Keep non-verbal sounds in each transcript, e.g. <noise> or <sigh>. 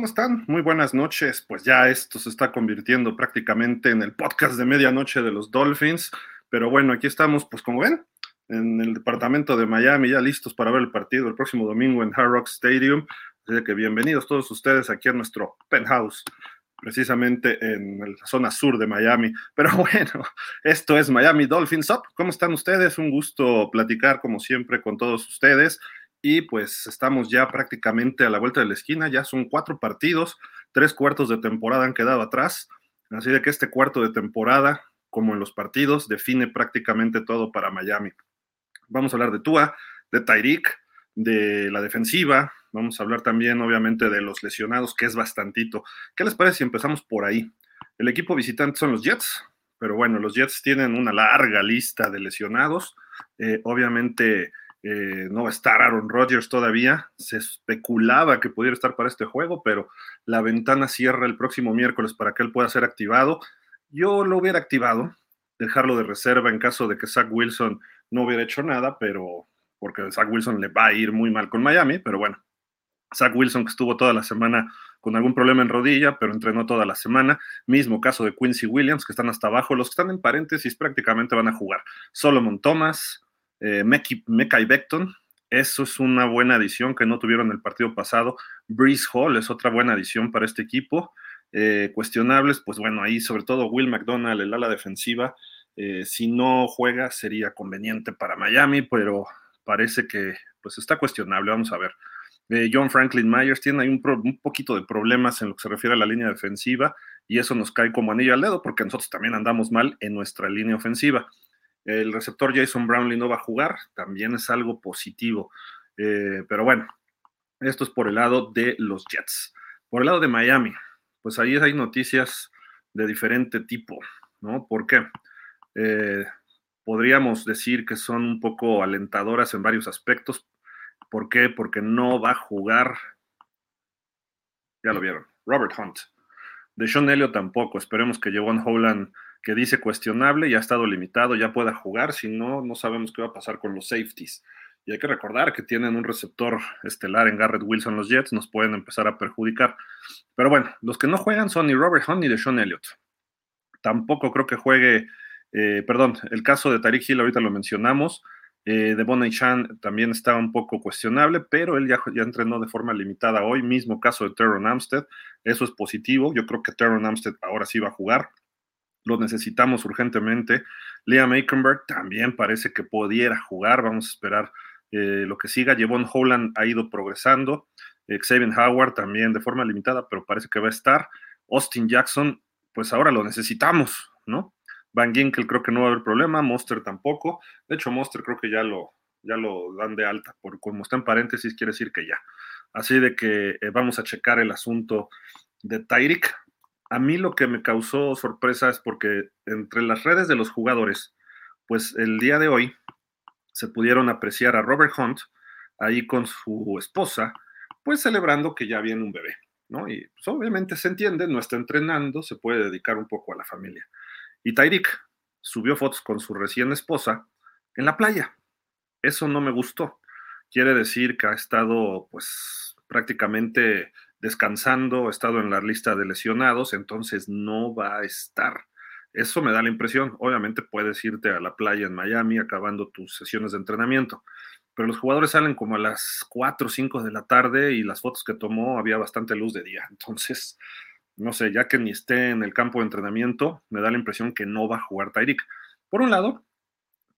¿cómo están? Muy buenas noches. Pues ya esto se está convirtiendo prácticamente en el podcast de medianoche de los Dolphins. Pero bueno, aquí estamos, pues como ven, en el departamento de Miami, ya listos para ver el partido el próximo domingo en Hard Rock Stadium. Así que bienvenidos todos ustedes aquí a nuestro penthouse, precisamente en la zona sur de Miami. Pero <laughs> bueno, esto es Miami Dolphins Up. ¿Cómo están ustedes? Un gusto platicar como siempre con todos ustedes y pues estamos ya prácticamente a la vuelta de la esquina, ya son cuatro partidos, tres cuartos de temporada han quedado atrás, así de que este cuarto de temporada, como en los partidos, define prácticamente todo para Miami. Vamos a hablar de Tua, de Tyreek, de la defensiva, vamos a hablar también obviamente de los lesionados, que es bastantito. ¿Qué les parece si empezamos por ahí? El equipo visitante son los Jets, pero bueno, los Jets tienen una larga lista de lesionados, eh, obviamente eh, no va a estar Aaron Rodgers todavía. Se especulaba que pudiera estar para este juego, pero la ventana cierra el próximo miércoles para que él pueda ser activado. Yo lo hubiera activado, dejarlo de reserva en caso de que Zach Wilson no hubiera hecho nada, pero porque Zach Wilson le va a ir muy mal con Miami, pero bueno, Zach Wilson que estuvo toda la semana con algún problema en rodilla, pero entrenó toda la semana. Mismo caso de Quincy Williams, que están hasta abajo. Los que están en paréntesis prácticamente van a jugar. Solomon Thomas, eh, Mekai Beckton, eso es una buena adición que no tuvieron el partido pasado. Breeze Hall es otra buena adición para este equipo. Eh, cuestionables, pues bueno, ahí sobre todo Will McDonald, el ala defensiva, eh, si no juega sería conveniente para Miami, pero parece que pues está cuestionable, vamos a ver. Eh, John Franklin Myers tiene ahí un, un, poquito de problemas en lo que se refiere a la línea defensiva y eso nos cae como anillo al dedo porque nosotros también andamos mal en nuestra línea ofensiva. El receptor Jason Brownlee no va a jugar, también es algo positivo. Eh, pero bueno, esto es por el lado de los Jets. Por el lado de Miami, pues ahí hay noticias de diferente tipo, ¿no? ¿Por qué? Eh, podríamos decir que son un poco alentadoras en varios aspectos. ¿Por qué? Porque no va a jugar, ya lo vieron, Robert Hunt. De Sean Elliott tampoco. Esperemos que Javon Holland que dice cuestionable, ya ha estado limitado, ya pueda jugar, si no, no sabemos qué va a pasar con los safeties. Y hay que recordar que tienen un receptor estelar en Garrett Wilson los Jets, nos pueden empezar a perjudicar. Pero bueno, los que no juegan son ni Robert Hunt ni de Sean Elliott. Tampoco creo que juegue, eh, perdón, el caso de Tariq Hill ahorita lo mencionamos. Eh, de Bonnie Chan también está un poco cuestionable, pero él ya, ya entrenó de forma limitada hoy. Mismo caso de Teron Amstead, eso es positivo. Yo creo que Teron Amstead ahora sí va a jugar lo necesitamos urgentemente. Liam Aikenberg también parece que pudiera jugar, vamos a esperar eh, lo que siga. Jevon Holland ha ido progresando, eh, Xavier Howard también de forma limitada, pero parece que va a estar. Austin Jackson, pues ahora lo necesitamos, ¿no? Van Ginkel creo que no va a haber problema, Monster tampoco. De hecho, Monster creo que ya lo, ya lo dan de alta, por como está en paréntesis, quiere decir que ya. Así de que eh, vamos a checar el asunto de Tyreek, a mí lo que me causó sorpresa es porque entre las redes de los jugadores, pues el día de hoy se pudieron apreciar a Robert Hunt ahí con su esposa, pues celebrando que ya viene un bebé, ¿no? Y pues, obviamente se entiende, no está entrenando, se puede dedicar un poco a la familia. Y Tyreek subió fotos con su recién esposa en la playa. Eso no me gustó. Quiere decir que ha estado, pues, prácticamente descansando, estado en la lista de lesionados, entonces no va a estar. Eso me da la impresión. Obviamente puedes irte a la playa en Miami acabando tus sesiones de entrenamiento, pero los jugadores salen como a las 4 o 5 de la tarde y las fotos que tomó había bastante luz de día. Entonces, no sé, ya que ni esté en el campo de entrenamiento, me da la impresión que no va a jugar Tyreek. Por un lado,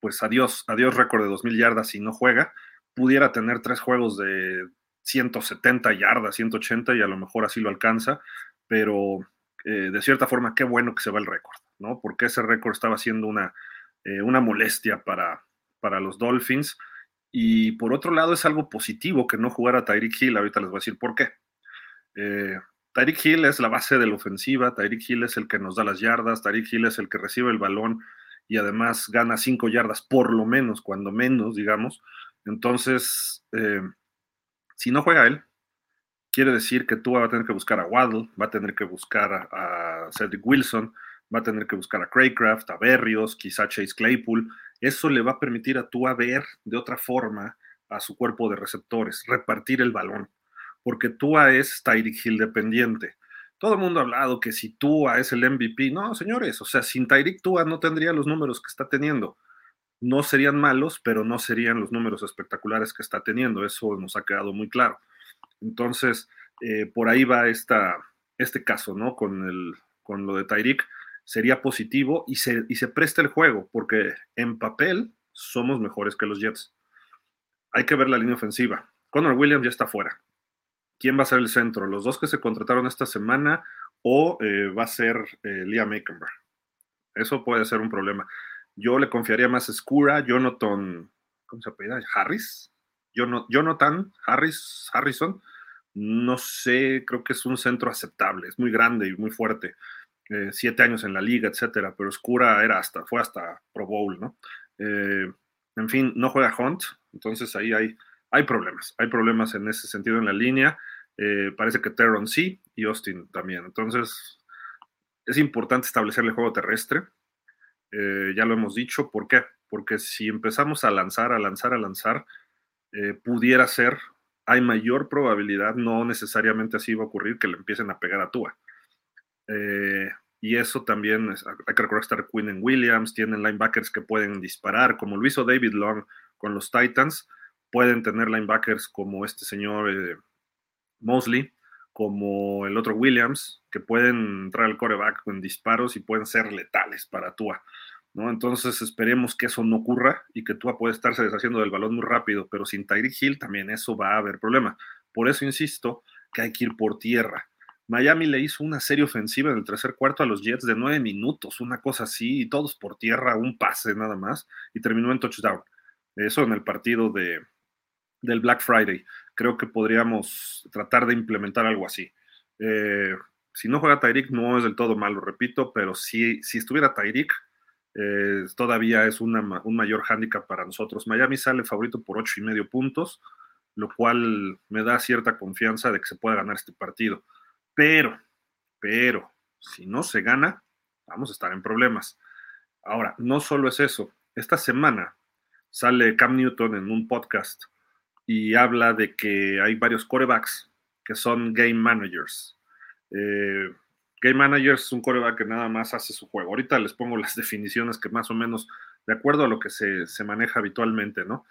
pues adiós, adiós récord de 2.000 yardas si no juega. Pudiera tener tres juegos de 170 yardas, 180 y a lo mejor así lo alcanza, pero eh, de cierta forma qué bueno que se va el récord, ¿no? Porque ese récord estaba siendo una, eh, una molestia para, para los Dolphins. Y por otro lado es algo positivo que no jugara Tyreek Hill, ahorita les voy a decir por qué. Eh, Tyreek Hill es la base de la ofensiva, Tyreek Hill es el que nos da las yardas, Tyreek Hill es el que recibe el balón y además gana cinco yardas por lo menos, cuando menos, digamos. Entonces, si no juega él, quiere decir que tú va a tener que buscar a Waddle, va a tener que buscar a, Cedric Wilson, va a tener que buscar a Craycraft, a Berrios, quizá Chase Claypool. Eso le va a permitir a tú a ver de otra forma a su cuerpo de receptores, repartir el balón. porque Tua es Tyreek Hill dependiente. Todo el mundo ha hablado que si Tua es el MVP, no, señores, o sea, sin Tyreek Tua no tendría los números que está teniendo. No serían malos, pero no serían los números espectaculares que está teniendo. Eso nos ha quedado muy claro. Entonces, eh, por ahí va esta, este caso, ¿no? Con, el, con lo de Tyreek. Sería positivo y se, y se presta el juego, porque en papel somos mejores que los Jets. Hay que ver la línea ofensiva. Connor Williams ya está fuera. ¿Quién va a ser el centro? ¿Los dos que se contrataron esta semana o eh, va a ser eh, Liam Aikenberg? Eso puede ser un problema. Yo le confiaría más a Skura, Jonathan, ¿cómo se apellida? Harris. Jonathan Harris, Harrison. No sé, creo que es un centro aceptable, es muy grande y muy fuerte. Eh, siete años en la liga, etcétera, pero Skura era hasta, fue hasta Pro Bowl, ¿no? en fin, no juega Hunt, entonces ahí hay, hay problemas, hay problemas en ese sentido en la línea. Eh, parece que Terron sí y Austin también. Entonces, es importante establecer el juego terrestre. Eh, ya lo hemos dicho. ¿Por qué? Porque si empezamos a lanzar, a lanzar, a lanzar, eh, pudiera ser, hay mayor probabilidad, no necesariamente así va a ocurrir, que le empiecen a pegar a Tua. y eso también, hay que recordar está Quinn en Williams, tienen linebackers que pueden disparar, como lo hizo David Long con los Titans, pueden tener linebackers como este señor Mosley, como el otro Williams, que pueden entrar al coreback con disparos y pueden ser letales para Tua. ¿no? Entonces esperemos que eso no ocurra y que Tua pueda estarse deshaciendo del balón muy rápido, pero sin Tyreek Hill también eso va a haber problema. Por eso insisto que hay que ir por tierra. Miami le hizo una serie ofensiva en el tercer cuarto a los Jets de nueve minutos, una cosa así, y todos por tierra, un pase nada más, y terminó en touchdown. Eso en el partido de, del Black Friday. Creo que podríamos tratar de implementar algo así. Eh, si no juega Tyreek no es del todo malo, repito, pero si, si estuviera Tyreek, eh, todavía es un mayor hándicap para nosotros. Miami sale favorito por ocho y medio puntos, lo cual me da cierta confianza de que se pueda ganar este partido. Pero, pero, si no se gana, vamos a estar en problemas. Ahora, no solo es eso. Esta semana sale Cam Newton en un podcast y habla de que hay varios corebacks que son game managers. Eh, game manager es un coreback que nada más hace su juego. Ahorita les pongo las <laughs> definiciones que más o menos, de acuerdo a lo que se, maneja habitualmente, ¿no?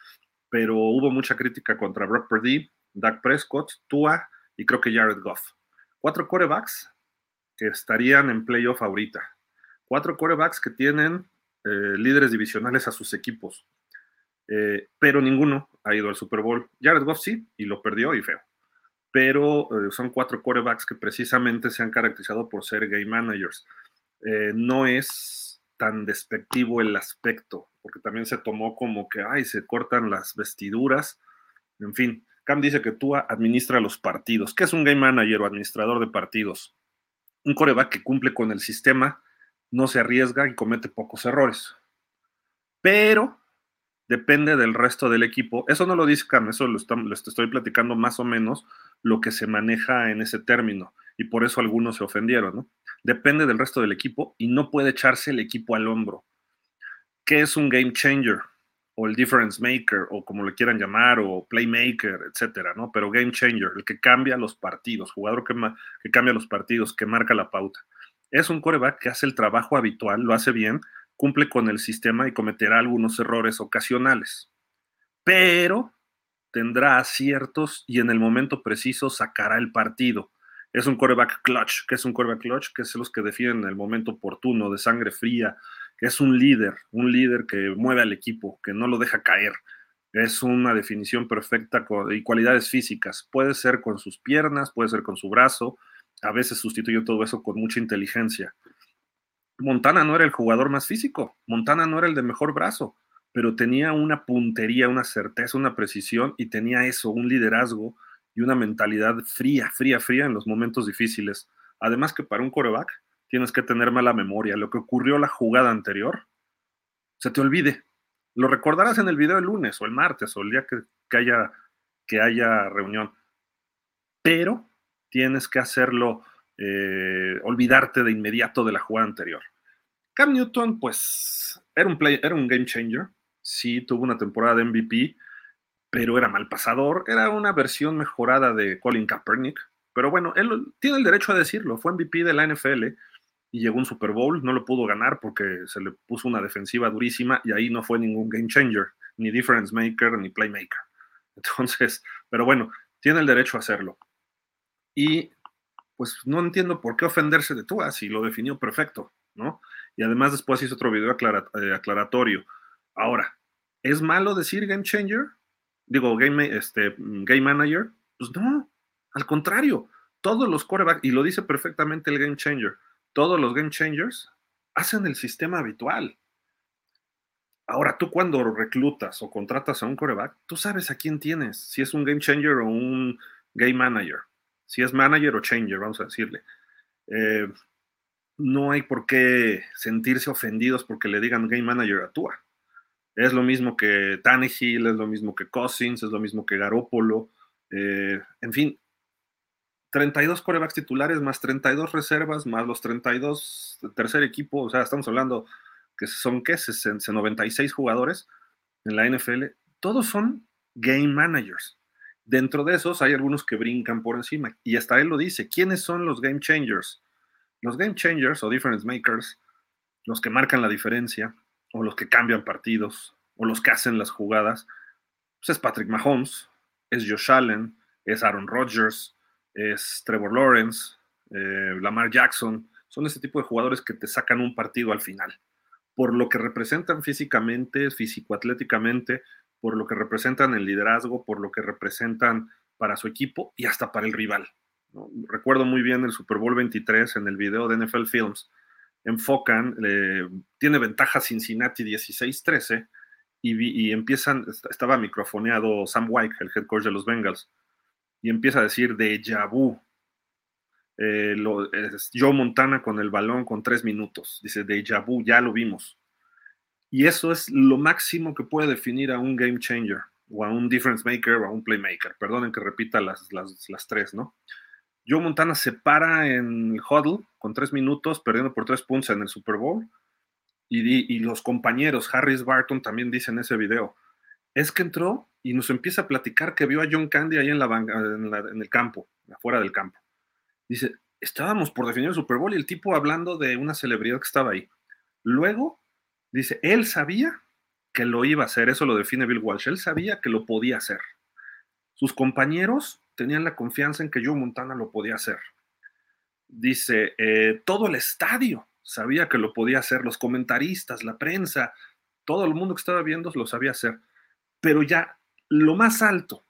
Pero hubo mucha crítica contra Brock Purdy, Dak Prescott, Tua y creo que Jared Goff. Cuatro corebacks que estarían en playoff ahorita. Cuatro corebacks que tienen eh, líderes divisionales a sus equipos. Eh, pero ninguno ha ido al Super Bowl. Jared Goff sí, y lo perdió y feo. Pero eh, son cuatro quarterbacks que precisamente se han caracterizado por ser game managers. Eh, no es tan despectivo el aspecto, porque también se tomó como que, ay, se cortan las vestiduras. En fin, Cam dice que tú administra los partidos. ¿Qué es un game manager o administrador de partidos? Un coreback que cumple con el sistema, no se arriesga y comete pocos errores. Pero depende del resto del equipo. Eso no lo dice Cam, eso lo, estoy platicando más o menos lo que se maneja en ese término y por eso algunos se ofendieron, ¿no? Depende del resto del equipo y no puede echarse el equipo al hombro. ¿Qué es un game changer? O el difference maker, o como le quieran llamar, o playmaker, etcétera, ¿no? Pero game changer, el que cambia los partidos, jugador que, que cambia los partidos, que marca la pauta. Es un coreback que hace el trabajo habitual, lo hace bien, cumple con el sistema y cometerá algunos errores ocasionales, pero tendrá aciertos y en el momento preciso sacará el partido. Es un quarterback clutch, que es un quarterback clutch, que es los que defienden el momento oportuno, de sangre fría, es un líder, un líder que mueve al equipo, que no lo deja caer. Es una definición perfecta y cualidades físicas. Puede ser con sus piernas, puede ser con su brazo, a veces sustituye todo eso con mucha inteligencia. Montana no era el jugador más físico, Montana no era el de mejor brazo, pero tenía una puntería, una certeza, una precisión y tenía eso, un liderazgo y una mentalidad fría, fría, fría en los momentos difíciles. Además que para un coreback tienes que tener mala memoria. Lo que ocurrió la jugada anterior, se te olvide. Lo recordarás en el video el lunes o el martes o el día que, que haya, que haya reunión. Pero tienes que hacerlo eh, olvidarte de inmediato de la jugada anterior. Cam Newton, pues, era un, play, era un game changer. Sí, tuvo una temporada de MVP, pero era mal pasador, era una versión mejorada de Colin Kaepernick, pero bueno, él tiene el derecho a decirlo, fue MVP de la NFL y llegó un Super Bowl, no lo pudo ganar porque se le puso una defensiva durísima y ahí no fue ningún game changer, ni difference maker, ni playmaker. <laughs> Entonces, pero bueno, tiene el derecho a hacerlo. Y pues no entiendo por qué ofenderse de Tua si lo definió perfecto, ¿no? Y además después hizo otro video eh, aclaratorio. Ahora, ¿es malo decir game changer? Digo, game, este, game manager. Pues no, al contrario, todos los corebacks, y lo dice perfectamente el game changer, todos los game changers hacen el sistema habitual. Ahora, tú cuando reclutas o contratas a un coreback, tú sabes a quién tienes, si es un game changer o un game manager, si es manager o changer, vamos a decirle. Eh, no hay por qué sentirse ofendidos porque le digan game manager a Tua. Es lo mismo que Tannehill, es lo mismo que Cousins, es lo mismo que Garópolo. Eh, en fin, 32 corebacks titulares más 32 reservas más los 32 tercer equipo, o sea, estamos hablando que son, ¿qué? 96 jugadores en la NFL, todos son game managers. Dentro de esos hay algunos que brincan por encima y hasta él lo dice, ¿quiénes son los game changers? Los game changers o difference makers, los que marcan la diferencia o los que cambian partidos o los que hacen las jugadas, pues es Patrick Mahomes, es Josh Allen, es Aaron Rodgers, es Trevor Lawrence, eh, Lamar Jackson, son ese tipo de jugadores que te sacan un partido al final, por lo que representan físicamente, físico-atléticamente, por lo que representan el liderazgo, por lo que representan para su equipo y hasta para el rival. Recuerdo muy bien el Super Bowl 23 en el video de NFL Films. Enfocan, eh, tiene ventaja Cincinnati 16-13 y, y, empiezan, estaba microfoneado Sam White, el head coach de los Bengals, y empieza a decir de vu. Eh, Joe Montana con el balón con tres minutos. Dice de vu, ya lo vimos. Y eso es lo máximo que puede definir a un game changer, o a un difference maker, o a un playmaker. Perdonen que repita las, las, las tres, ¿no? Joe Montana se para en el huddle con tres minutos, perdiendo por tres puntos en el Super Bowl. Y, y los compañeros, Harris Barton también dice en ese video, es que entró y nos empieza a platicar que vio a John Candy ahí en, la, en, el campo, afuera del campo. Dice, estábamos por definir el Super Bowl y el tipo hablando de una celebridad que estaba ahí. Luego, dice, él sabía que lo iba a hacer, eso lo define Bill Walsh, él sabía que lo podía hacer. Sus compañeros tenían la confianza en que Joe Montana lo podía hacer. Dice, eh, todo el estadio sabía que lo podía hacer, los comentaristas, la prensa, todo el mundo que estaba viendo lo sabía hacer. Pero ya lo más alto,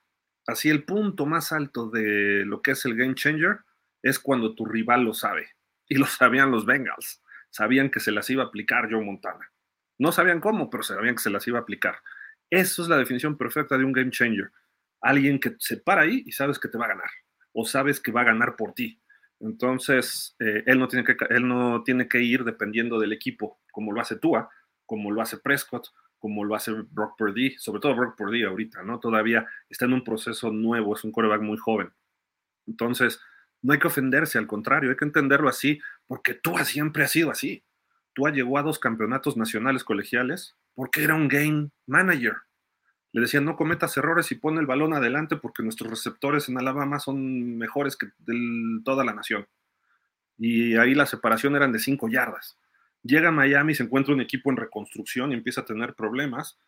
así el punto más alto de lo que es el game changer, es cuando tu rival lo sabe. Y lo sabían los Bengals. Sabían que se las iba a aplicar Joe Montana. No sabían cómo, pero sabían que se las iba a aplicar. Eso es la definición perfecta de un game changer. Alguien que se para ahí y sabes que te va a ganar. O sabes que va a ganar por ti. Entonces, eh, él, no tiene que, él no tiene que ir dependiendo del equipo, como lo hace Tua, como lo hace Prescott, como lo hace Brock Purdy, sobre todo Brock Purdy ahorita, ¿no? Todavía está en un proceso nuevo, es un coreback muy joven. Entonces, no hay que ofenderse, al contrario, hay que entenderlo así, porque Tua siempre ha sido así. Tua llegó a dos campeonatos nacionales colegiales porque era un game manager. Le decían, no cometas errores y pone el balón adelante porque nuestros receptores en Alabama son mejores que de toda la nación. Y ahí la separación eran de cinco yardas. Llega a Miami, se encuentra un equipo en reconstrucción y empieza a tener problemas.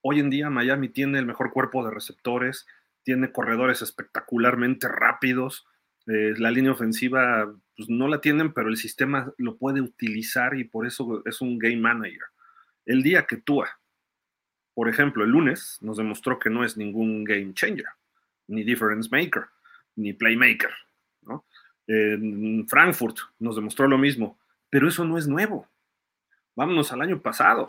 Hoy en día Miami tiene el mejor cuerpo de receptores, tiene corredores espectacularmente rápidos. Eh, la línea ofensiva pues, no la tienen, pero el sistema lo puede utilizar y por eso es un game manager. El día que Tua, por ejemplo, el lunes, nos demostró que no es ningún game changer, ni difference maker, ni playmaker. En Frankfurt nos demostró lo mismo, pero eso no es nuevo. Vámonos al año pasado.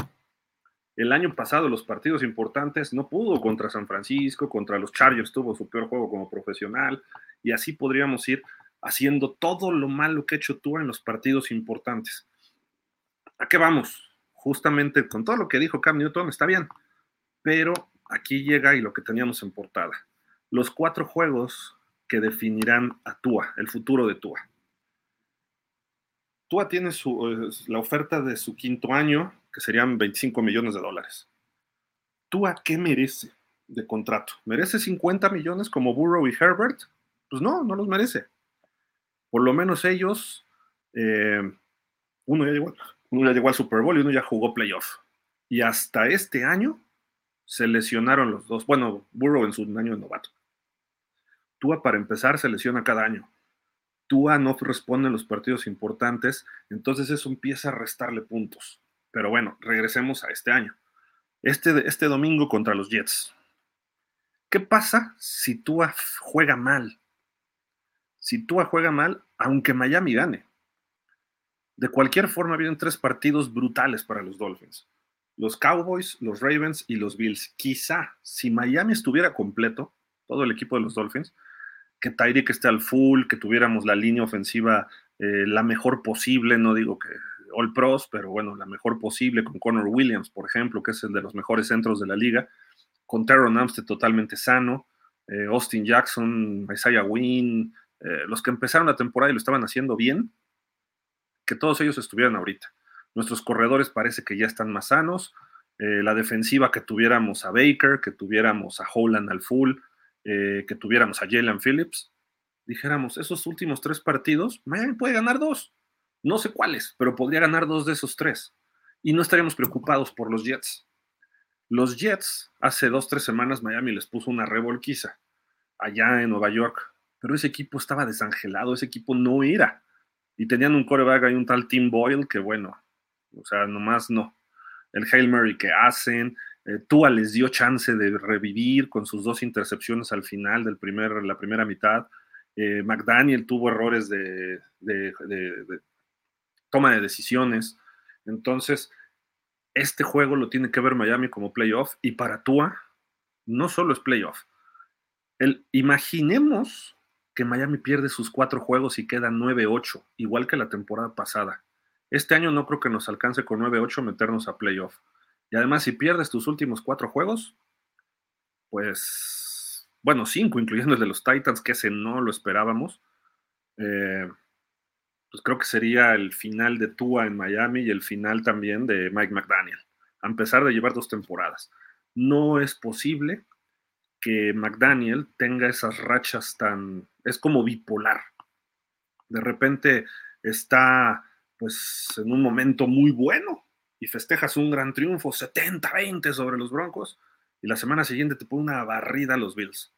El año pasado los partidos importantes no pudo contra San Francisco, contra los Chargers tuvo su peor juego como profesional y así podríamos ir haciendo todo lo malo que ha hecho tú en los partidos importantes. ¿A qué vamos? Justamente con todo lo que dijo Cam Newton está bien, pero aquí llega y lo que teníamos en portada. Los cuatro juegos que definirán a Tua, el futuro de Tua. Tua tiene su, la oferta de su quinto año, que serían 25 millones de dólares. ¿Tua qué merece? de contrato. ¿Merece 50 millones como Burrow y Herbert? Pues no, no los merece. Por lo menos ellos, eh, uno, ya llegó, uno ya llegó al Super Bowl y uno ya jugó playoff. Y hasta este año se lesionaron los dos. Bueno, Burrow en su año de novato. Tua, para empezar, se lesiona cada año. Tua no responde en los partidos importantes, entonces eso empieza a restarle puntos. Pero bueno, regresemos a este año. Este, este domingo contra los Jets. ¿Qué pasa si Tua juega mal? Si Tua juega mal, aunque Miami gane. De cualquier forma, vienen tres partidos brutales para los Dolphins. Los Cowboys, los Ravens y los Bills. Quizá si Miami estuviera completo, todo el equipo de los Dolphins, que Tyreek esté al full, que tuviéramos la línea ofensiva eh, la mejor posible, no digo que All Pros, pero bueno, la mejor posible con Connor Williams, por ejemplo, que es el de los mejores centros de la liga, con Teron Amstead totalmente sano, eh, Austin Jackson, Isaiah Wynn, eh, los que empezaron la temporada y lo estaban haciendo bien, que todos ellos estuvieran ahorita. Nuestros corredores parece que ya están más sanos, la defensiva que tuviéramos a Baker, que tuviéramos a Holland al full, eh, que tuviéramos a Jalen Phillips, dijéramos, esos últimos tres partidos, Miami puede ganar dos. No sé cuáles, pero podría ganar dos de esos tres. Y no estaríamos preocupados por los Jets. Los Jets, hace dos, tres semanas, Miami les puso una revolquiza allá en Nueva York, pero ese equipo estaba desangelado, ese equipo no era. Y tenían un coreback y un tal Tim Boyle que, bueno, o sea, nomás no. El Hail Mary que hacen, eh, Tua les dio chance de revivir con sus dos intercepciones al final de primer, la primera mitad. Eh, McDaniel tuvo errores de, toma de decisiones. Entonces, este juego lo tiene que ver Miami como playoff y para Tua no solo es playoff. El, imaginemos que Miami pierde sus cuatro juegos y queda 9-8, igual que la temporada pasada. Este año no creo que nos alcance con 9-8 meternos a playoff. Y además, si pierdes tus últimos cuatro juegos, pues, bueno, cinco, incluyendo el de los Titans, que ese no lo esperábamos, eh, pues creo que sería el final de Tua en Miami y el final también de Mike McDaniel, a pesar de llevar dos temporadas. No es posible que McDaniel tenga esas rachas tan, es como bipolar. De repente está pues en un momento muy bueno y festejas un gran triunfo, 70-20 sobre los Broncos, y la semana siguiente te pone una barrida a los Bills.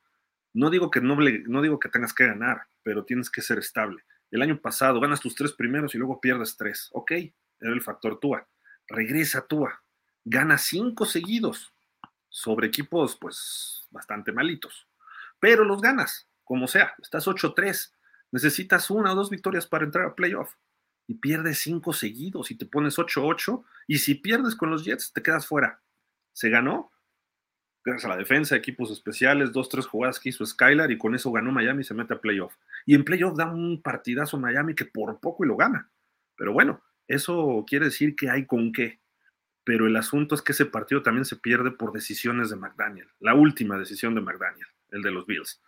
No digo que no, digo que tengas que ganar, pero tienes que ser estable. El año pasado ganas tus tres primeros y luego pierdes tres. Ok, era el factor Tua. Regresa Tua. Gana cinco seguidos sobre equipos, pues, bastante malitos. Pero los ganas, como sea. Estás 8-3. Necesitas una o dos victorias para entrar a playoff y pierdes cinco seguidos y te pones 8-8 y si pierdes con los Jets te quedas fuera. Se ganó gracias a la defensa, equipos especiales, dos, tres jugadas que hizo Skylar y con eso ganó Miami y se mete a playoff. Y en playoff da un partidazo Miami que por poco y lo gana. Pero bueno, eso quiere decir que hay con qué. Pero el asunto es que ese partido también se pierde por decisiones de McDaniel, la última decisión de McDaniel, el de los Bills.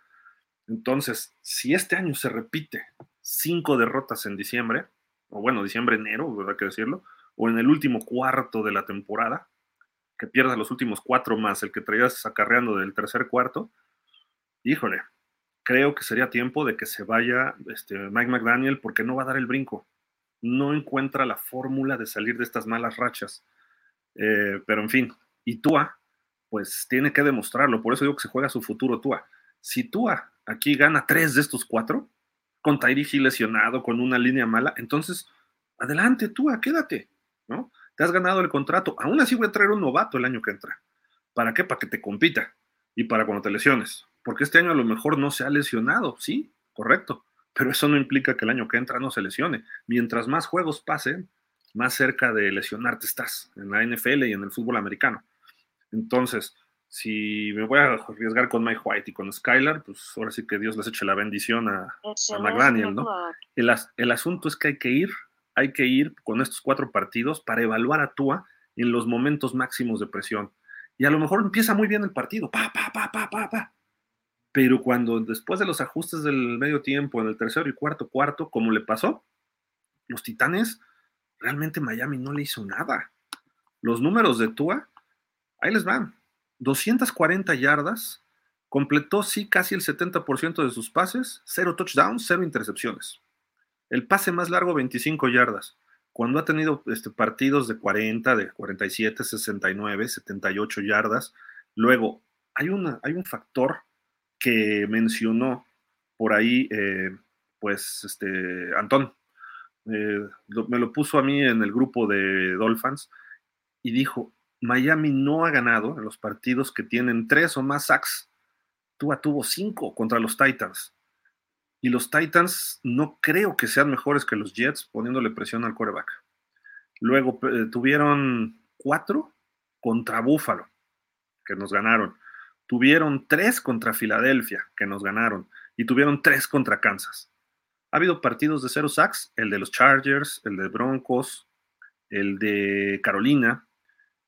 Entonces, si este año se repite cinco derrotas en diciembre, o bueno, diciembre, enero, ¿verdad que decirlo? O en el último cuarto de la temporada, que pierdas los últimos cuatro más el que traías acarreando del tercer cuarto, híjole, creo que sería tiempo de que se vaya este, Mike McDaniel porque no va a dar el brinco. No encuentra la fórmula de salir de estas malas rachas. Eh, pero en fin, y Tua, pues tiene que demostrarlo. Por eso digo que se juega su futuro Tua. Si Tua aquí gana tres de estos cuatro, con Tyree lesionado, con una línea mala, entonces, adelante tú, quédate, ¿no? Te has ganado el contrato. Aún así voy a traer un novato el año que entra. ¿Para qué? Para que te compita y para cuando te lesiones. Porque este año a lo mejor no se ha lesionado, sí, correcto. Pero eso no implica que el año que entra no se lesione. Mientras más juegos pasen, más cerca de lesionarte estás en la NFL y en el fútbol americano. Entonces, si me voy a arriesgar con Mike White y con Skylar, pues ahora sí que Dios les eche la bendición a, a McDaniel, ¿no? El, el, asunto es que hay que ir, hay que ir con estos cuatro partidos para evaluar a Tua en los momentos máximos de presión. Y a lo mejor empieza muy bien el partido, pa, pa, pa, pa, pa, pa. Pero cuando después de los ajustes del medio tiempo, en el tercero y cuarto cuarto, como le pasó, los Titanes, realmente Miami no le hizo nada. Los números de Tua, ahí les van 240 yardas, completó sí casi el 70% de sus pases, cero touchdowns, cero intercepciones. El pase más largo, 25 yardas. Cuando ha tenido este, partidos de 40, de 47, 69, 78 yardas. Luego, hay, una, hay un factor que mencionó por ahí, eh, pues, este, Antón. Eh, me lo puso a mí en el grupo de Dolphins y dijo, Miami no ha ganado en los partidos que tienen tres o más sacks. Tua tuvo cinco contra los Titans. Y los Titans no creo que sean mejores que los Jets poniéndole presión al quarterback. Luego eh, tuvieron cuatro contra Buffalo, que nos ganaron. Tuvieron tres contra Filadelfia, que nos ganaron. Y tuvieron tres contra Kansas. Ha habido partidos de cero sacks, el de los Chargers, el de Broncos, el de Carolina,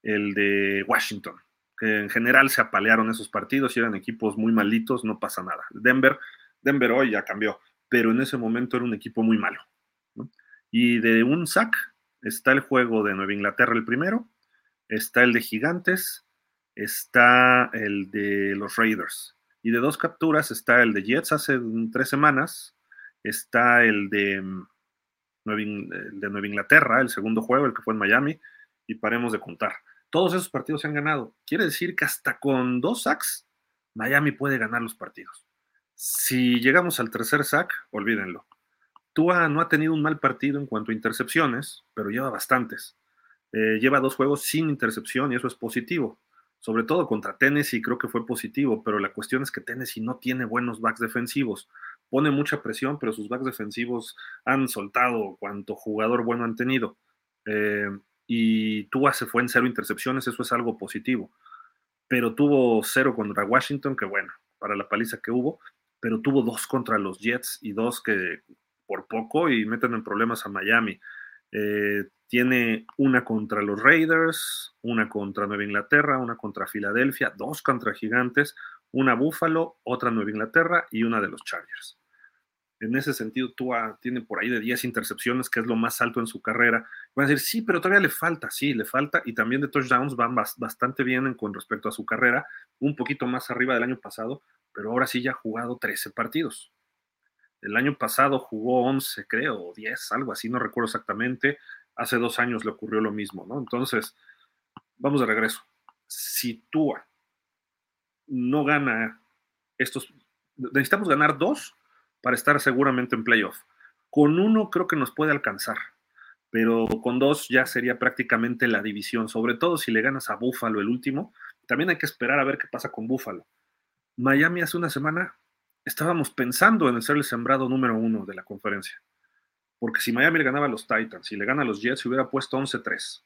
el de Washington, que en general se apalearon esos partidos y eran equipos muy malitos, no pasa nada. Denver, Denver hoy ya cambió, pero en ese momento era un equipo muy malo. Y de un sack está el juego de Nueva Inglaterra el primero, está el de Gigantes, está el de los Raiders. Y de dos capturas está el de Jets hace tres semanas, está mm, el de Nueva Inglaterra, el segundo juego, el que fue en Miami, y paremos de contar. Todos esos partidos se han ganado. Quiere decir que hasta con dos sacks, Miami puede ganar los partidos. Si llegamos al tercer sack, olvídenlo. Tua no ha tenido un mal partido en cuanto a intercepciones, pero lleva bastantes. Eh, lleva dos juegos sin intercepción y eso es positivo. Sobre todo contra Tennessee creo que fue positivo, pero la cuestión es que Tennessee no tiene buenos backs defensivos. Pone mucha presión, pero sus backs defensivos han soltado cuanto jugador bueno han tenido. Eh, y Tua se fue en cero intercepciones, eso es algo positivo. Pero tuvo cero contra Washington, que bueno, para la paliza que hubo, pero tuvo dos contra los Jets y dos que por poco y meten en problemas a Miami. Eh, tiene una contra los Raiders, una contra Nueva Inglaterra, una contra Filadelfia, dos contra Gigantes, una Buffalo, otra Nueva Inglaterra y una de los Chargers. En ese sentido, Tua tiene por ahí de 10 intercepciones, que es lo más alto en su carrera. Van a decir, sí, pero todavía le falta, sí, le falta. Y también de touchdowns van bastante bien con respecto a su carrera, un poquito más arriba del año pasado, pero ahora sí ya ha jugado 13 partidos. El año pasado jugó 11, creo, o 10, algo así, no recuerdo exactamente. Hace dos años le ocurrió lo mismo, ¿no? Entonces, vamos de regreso. Si Tua no gana estos, necesitamos ganar dos para estar seguramente en playoff. Con uno creo que nos puede alcanzar, pero con dos ya sería prácticamente la división, sobre todo si le ganas a Buffalo el último. También hay que esperar a ver qué pasa con Buffalo. Miami hace una semana estábamos pensando en ser el sembrado número uno de la conferencia. Porque si Miami le ganaba a los Titans y le gana a los Jets, se hubiera puesto 11-3.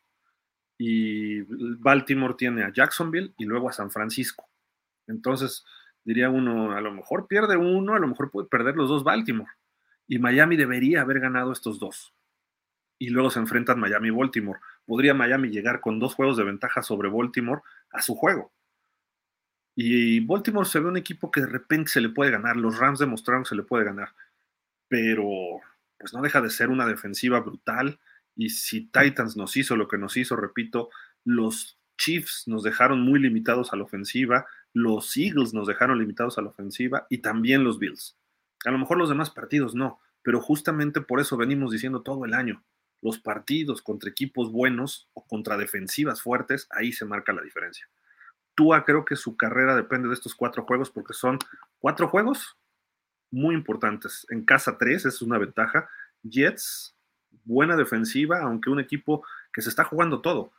Y Baltimore tiene a Jacksonville y luego a San Francisco. Entonces, diría uno, a lo mejor pierde uno, a lo mejor puede perder los dos Baltimore. Y Miami debería haber ganado estos dos. Y luego se enfrentan Miami y Baltimore. Podría Miami llegar con dos juegos de ventaja sobre Baltimore a su juego. Y Baltimore se ve un equipo que de repente se le puede ganar. Los Rams demostraron que se le puede ganar. Pero pues no deja de ser una defensiva brutal. Y si Titans nos hizo lo que nos hizo, repito, los Chiefs nos dejaron muy limitados a la ofensiva, los Eagles nos dejaron limitados a la ofensiva y también los Bills. A lo mejor los demás partidos no, pero justamente por eso venimos diciendo todo el año. Los partidos contra equipos buenos o contra defensivas fuertes, ahí se marca la diferencia. Tua creo que su carrera depende de estos cuatro juegos porque son cuatro juegos muy importantes. En casa tres es una ventaja. Jets, buena defensiva, aunque un equipo que se está jugando todo.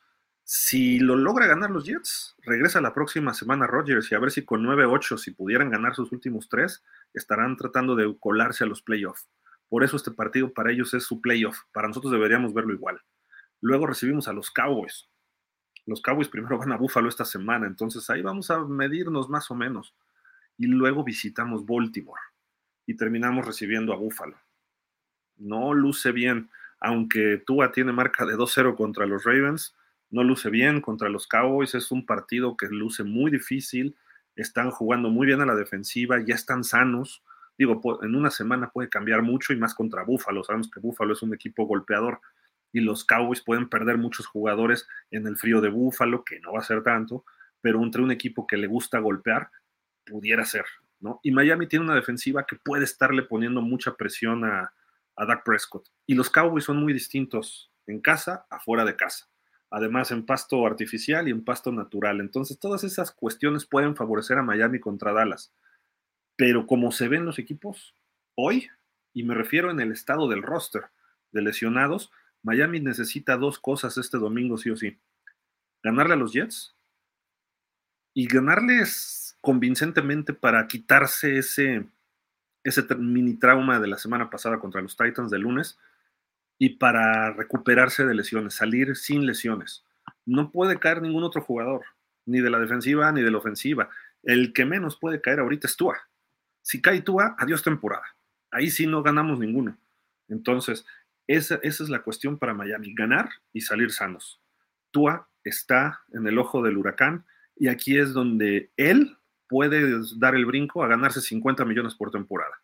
Si lo logra ganar los Jets, regresa la próxima semana Rodgers y a ver si con 9-8, si pudieran ganar sus últimos tres, estarán tratando de colarse a los playoffs. Por eso este partido para ellos es su playoff. Para nosotros deberíamos verlo igual. Luego recibimos a los Cowboys. Los Cowboys primero van a Buffalo esta semana, entonces ahí vamos a medirnos más o menos. Y luego visitamos Baltimore y terminamos recibiendo a Buffalo. No luce bien, aunque Tua tiene marca de 2-0 contra los Ravens no luce bien contra los Cowboys, es un partido que luce muy difícil, están jugando muy bien a la defensiva, ya están sanos. Digo, en una semana puede cambiar mucho y más contra Búfalo. Sabemos que Búfalo es un equipo golpeador y los Cowboys pueden perder muchos jugadores en el frío de Búfalo, que no va a ser tanto, pero entre un equipo que le gusta golpear, pudiera ser, ¿no? Y Miami tiene una defensiva que puede estarle poniendo mucha presión a, a Dak Prescott. Y los Cowboys son muy distintos en casa, afuera de casa. Además, en pasto artificial y en pasto natural. Entonces, todas esas cuestiones pueden favorecer a Miami contra Dallas. Pero como se ven los equipos hoy, y me refiero en el estado del roster de lesionados, Miami necesita dos cosas este domingo, sí o sí. Ganarle a los Jets y ganarles convincentemente para quitarse ese, ese mini trauma de la semana pasada contra los Titans de lunes y para recuperarse de lesiones, salir sin lesiones. No puede caer ningún otro jugador, ni de la defensiva ni de la ofensiva. El que menos puede caer ahorita es Tua. Si cae Tua, adiós temporada. Ahí sí no ganamos ninguno. Entonces, esa, es la cuestión para Miami, ganar y salir sanos. Tua está en el ojo del huracán y aquí es donde él puede dar el brinco a ganarse 50 millones por temporada.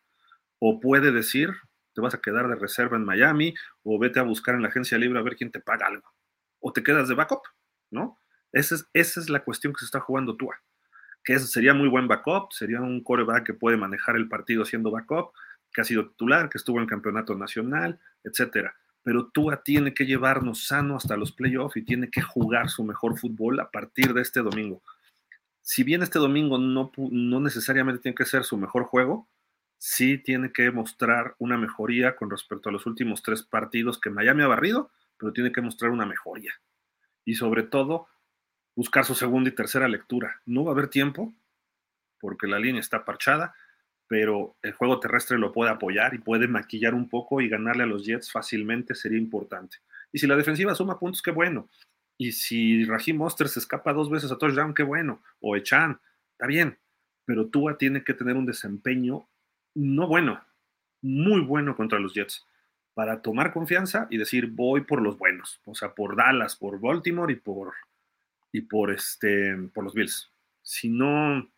O puede decir, te vas a quedar de reserva en Miami o vete a buscar en la agencia libre a ver quién te paga algo. O te quedas de backup, ¿no? Esa es, esa es la cuestión que se está jugando Tua. Que sería muy buen backup, sería un coreback que puede manejar el partido siendo backup, que ha sido titular, que estuvo en campeonato nacional, etcétera. Pero Tua tiene que llevarnos sano hasta los playoffs y tiene que jugar su mejor fútbol a partir de este domingo. Si bien este domingo no, no necesariamente tiene que ser su mejor juego, sí tiene que mostrar una mejoría con respecto a los últimos tres partidos que Miami ha barrido, pero tiene que mostrar una mejoría. Y sobre todo, buscar su segunda y tercera lectura. No va a haber tiempo, porque la línea está parchada, pero el juego terrestre lo puede apoyar y puede maquillar un poco y ganarle a los Jets fácilmente sería importante. Y si la defensiva suma puntos, qué bueno. Y si Raheem Monster se escapa dos veces a touchdown, qué bueno. O Echan, está bien. Pero Tua tiene que tener un desempeño no bueno, muy bueno contra los Jets, para tomar confianza y decir voy por los buenos, o sea, por Dallas, por Baltimore y por, y por, este, por los Bills. Si no,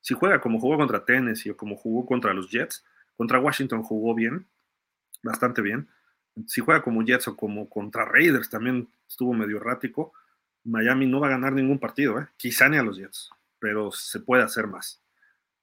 si juega como jugó contra Tennessee o como jugó contra los Jets, contra Washington jugó bien, bastante bien. Si juega como Jets o como contra Raiders, también estuvo medio errático. Miami no va a ganar ningún partido, ¿eh? quizá ni a los Jets, pero se puede hacer más.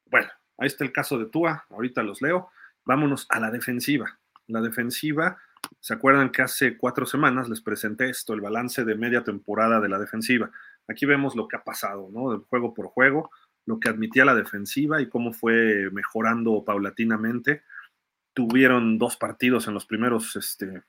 Bueno, Ahí está el caso de Tua, ahorita los leo. Vámonos a la defensiva. La defensiva, ¿se acuerdan que hace cuatro semanas les presenté esto, el balance de media temporada de la defensiva? Aquí vemos lo que ha pasado, ¿no? De juego por juego, lo que admitía la defensiva y cómo fue mejorando paulatinamente. Tuvieron dos partidos en los primeros, este,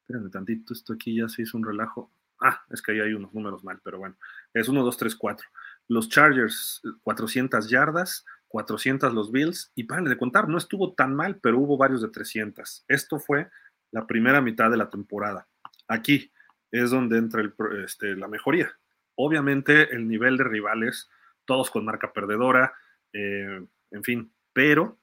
espérenme tantito, esto aquí ya se hizo un relajo. Ah, es que ahí hay unos números mal, pero bueno, es 1, 2, 3, 4. Los Chargers, 400 yardas, 400 los Bills y para de contar, no estuvo tan mal, pero hubo varios de 300. Esto fue la primera mitad de la temporada. Aquí es donde entra este, la mejoría. Obviamente el nivel de rivales, todos con marca perdedora, eh, en fin, pero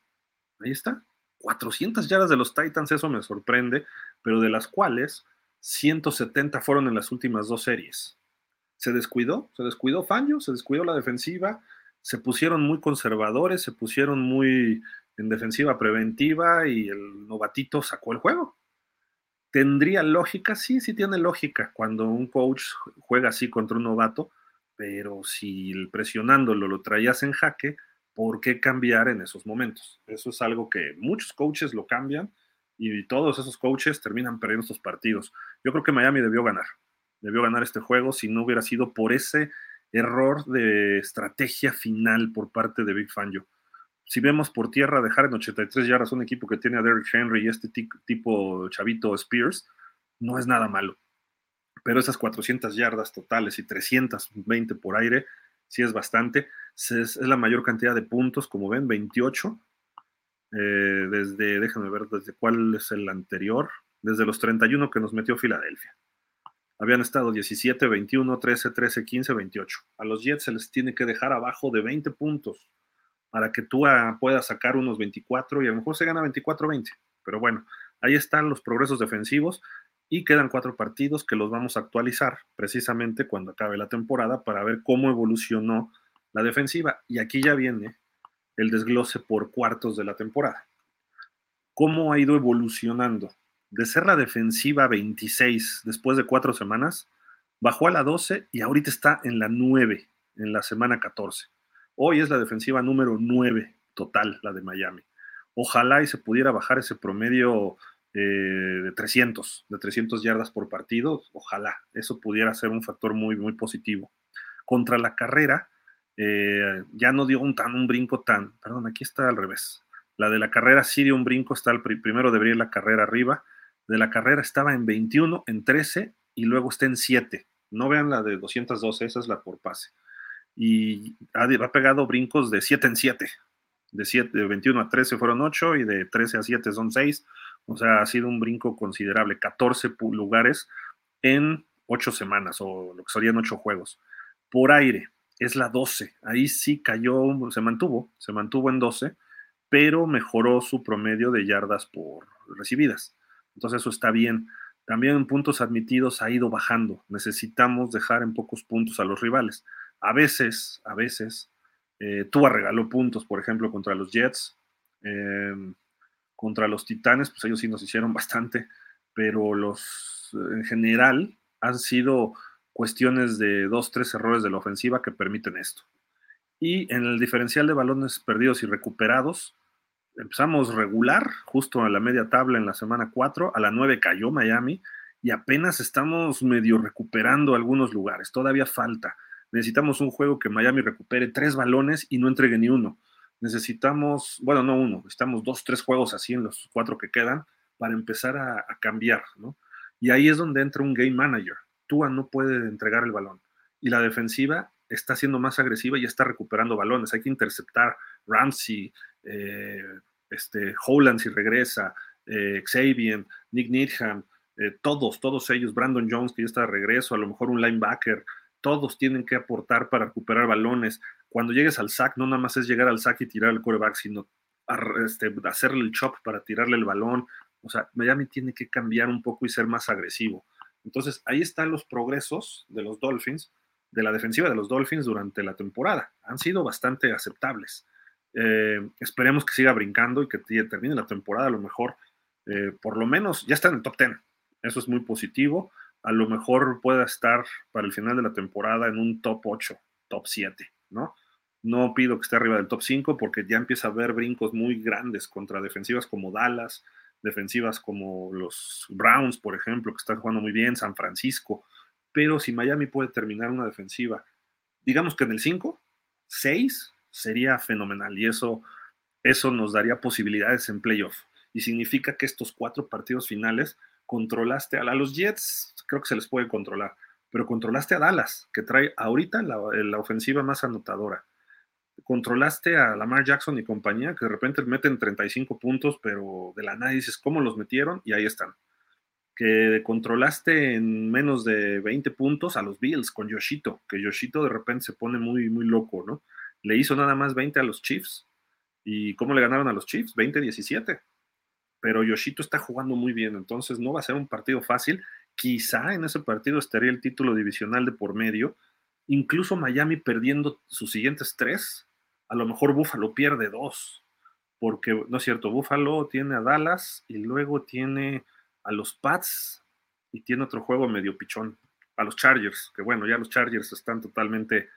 ahí está. 400 yardas de los Titans, eso me sorprende, pero de las cuales 170 fueron en las últimas dos series. Se descuidó, se descuidó Fangio, se descuidó la defensiva, se pusieron muy conservadores, se pusieron muy en defensiva preventiva y el novatito sacó el juego. ¿Tendría lógica? Sí, sí tiene lógica cuando un coach juega así contra un novato, pero si presionándolo lo traías en jaque, ¿por qué cambiar en esos momentos? Eso es algo que muchos coaches lo cambian y todos esos coaches terminan perdiendo estos partidos. Yo creo que Miami debió ganar, debió ganar este juego si no hubiera sido por ese error de estrategia final por parte de Big Fangio. Si vemos por tierra dejar en 83 yardas un equipo que tiene a Derrick Henry y este tipo chavito Spears, no es nada malo. Pero esas 400 yardas totales y 320 por aire, sí es bastante. Es, la mayor cantidad de puntos, como ven, 28. Eh, desde, déjenme ver, desde cuál es el anterior. Desde los 31 que nos metió Filadelfia. Habían estado 17, 21, 13, 13, 15, 28. A los Jets se les tiene que dejar abajo de 20 puntos para que tú puedas sacar unos 24 y a lo mejor se gana 24-20. Pero bueno, ahí están los progresos defensivos y quedan cuatro partidos que los vamos a actualizar precisamente cuando acabe la temporada para ver cómo evolucionó la defensiva. Y aquí ya viene el desglose por cuartos de la temporada. ¿Cómo ha ido evolucionando? De ser la defensiva 26 después de cuatro semanas Bajó a la 12 y ahorita está en la 9, en la semana 14. Hoy es la defensiva número 9 total, la de Miami. Ojalá y se pudiera bajar ese promedio eh, de 300, de 300 yardas por partido. Ojalá, eso pudiera ser un factor muy, muy positivo. Contra la carrera, eh, ya no dio un, tan, un brinco tan, perdón, aquí está al revés. La de la carrera sí dio un brinco, está el primero debería ir la carrera arriba. De la carrera estaba en 21, en 13 y luego está en 7. No vean la de 212, esa es la por pase. Y ha, pegado brincos de 7 en 7 de, 7, de 21 a 13 fueron 8 y de 13 a 7 son 6. O sea, ha sido un brinco considerable, 14 lugares en 8 semanas o lo que serían 8 juegos. Por aire es la 12. Ahí sí cayó, se mantuvo, se mantuvo en 12, pero mejoró su promedio de yardas por recibidas. Entonces eso está bien. También en puntos admitidos ha ido bajando. Necesitamos dejar en pocos puntos a los rivales. A veces, a veces, eh, Tua regaló puntos, por ejemplo, contra los Jets. Em, contra los Titanes, pues ellos sí nos hicieron bastante, pero los en general han sido cuestiones de dos, tres errores de la ofensiva que permiten esto. Y en el diferencial de balones perdidos y recuperados, empezamos regular, justo a la media tabla en la semana 4, a la 9 cayó Miami y apenas estamos medio recuperando algunos lugares, todavía falta. Necesitamos un juego que Miami recupere tres balones y no entregue ni uno. Necesitamos, bueno, no uno, necesitamos dos, tres juegos así en los cuatro que quedan para empezar a, cambiar, ¿no? Y ahí es donde entra un game manager. Tua no puede entregar el balón. Y la defensiva está siendo más agresiva y está recuperando balones. Hay que interceptar Ramsey, eh, este, Holland si regresa, eh, Xavier, Nick Needham, eh, todos, todos ellos, Brandon Jones que ya está de regreso, a lo mejor un linebacker, todos tienen que aportar para recuperar balones. Cuando llegues al sack, no nada más es llegar al sack y tirar el quarterback, sino este, hacerle el chop para tirarle el balón. O sea, Miami tiene que cambiar un poco y ser más agresivo. Entonces, ahí están los progresos de los Dolphins, de la defensiva de los Dolphins durante la temporada. Han sido bastante aceptables. Eh, esperemos que siga brincando y que termine la temporada a lo mejor, eh, por lo menos, ya está en el top 10. Eso es muy positivo a lo mejor pueda estar para el final de la temporada en un top 8, top 7, ¿no? No pido que esté arriba del top 5 porque ya empieza a haber brincos muy grandes contra defensivas como Dallas, defensivas como los Browns, por ejemplo, que están jugando muy bien, San Francisco. Pero si Miami puede terminar una defensiva, digamos que en el 5, 6 sería fenomenal y eso, eso nos daría posibilidades en playoff. Y significa que estos cuatro partidos finales controlaste a, los Jets, creo que se les puede controlar, pero controlaste a Dallas, que trae ahorita la, la, ofensiva más anotadora. Controlaste a Lamar Jackson y compañía, que de repente meten 35 puntos, pero de la nada dices, ¿cómo los metieron? Y ahí están. Que controlaste en menos de 20 puntos a los Bills con Yoshito, que Yoshito de repente se pone muy, muy loco, ¿no? Le hizo nada más 20 a los Chiefs. ¿Y cómo le ganaron a los Chiefs? 20-17 pero Yoshito está jugando muy bien, entonces no va a ser un partido fácil. Quizá en ese partido estaría el título divisional de por medio, incluso Miami perdiendo sus siguientes tres, a lo mejor Buffalo pierde dos, porque no es cierto, Buffalo tiene a Dallas y luego tiene a los Pats y tiene otro juego medio pichón, a los Chargers, que bueno, ya los Chargers están totalmente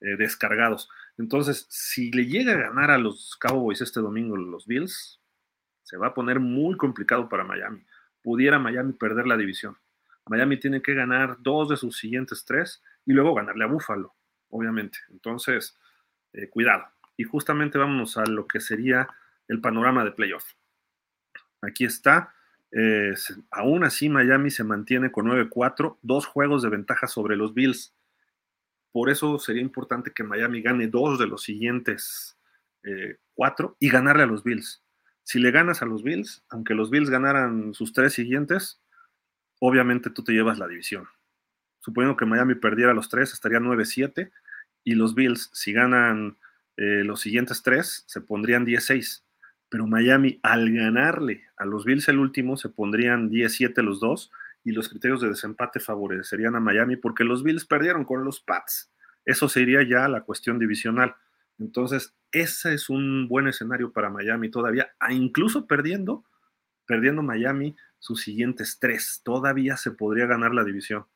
eh, descargados. Entonces, si le llega a ganar a los Cowboys este domingo los Bills, se va a poner muy complicado para Miami. Pudiera Miami perder la división. Miami tiene que ganar dos de sus siguientes tres y luego ganarle a Buffalo, obviamente. Entonces, eh, cuidado. Y justamente vámonos a lo que sería el panorama de playoff. Aquí está. Eh, aún así, Miami se mantiene con 9-4, dos juegos de ventaja sobre los Bills. Por eso sería importante que Miami gane dos de los siguientes eh, cuatro y ganarle a los Bills. Si le ganas a los Bills, aunque los Bills ganaran sus tres siguientes, obviamente tú te llevas la división. Suponiendo que Miami perdiera los tres, estaría 9-7 y los Bills, si ganan eh, los siguientes tres, se pondrían 10-6. Pero Miami, al ganarle a los Bills el último, se pondrían 10-7 los dos y los criterios de desempate favorecerían a Miami porque los Bills perdieron con los Pats. Eso sería ya la cuestión divisional. Entonces, ese es un buen escenario para Miami todavía, incluso perdiendo, perdiendo Miami sus siguientes tres, todavía se podría ganar la división.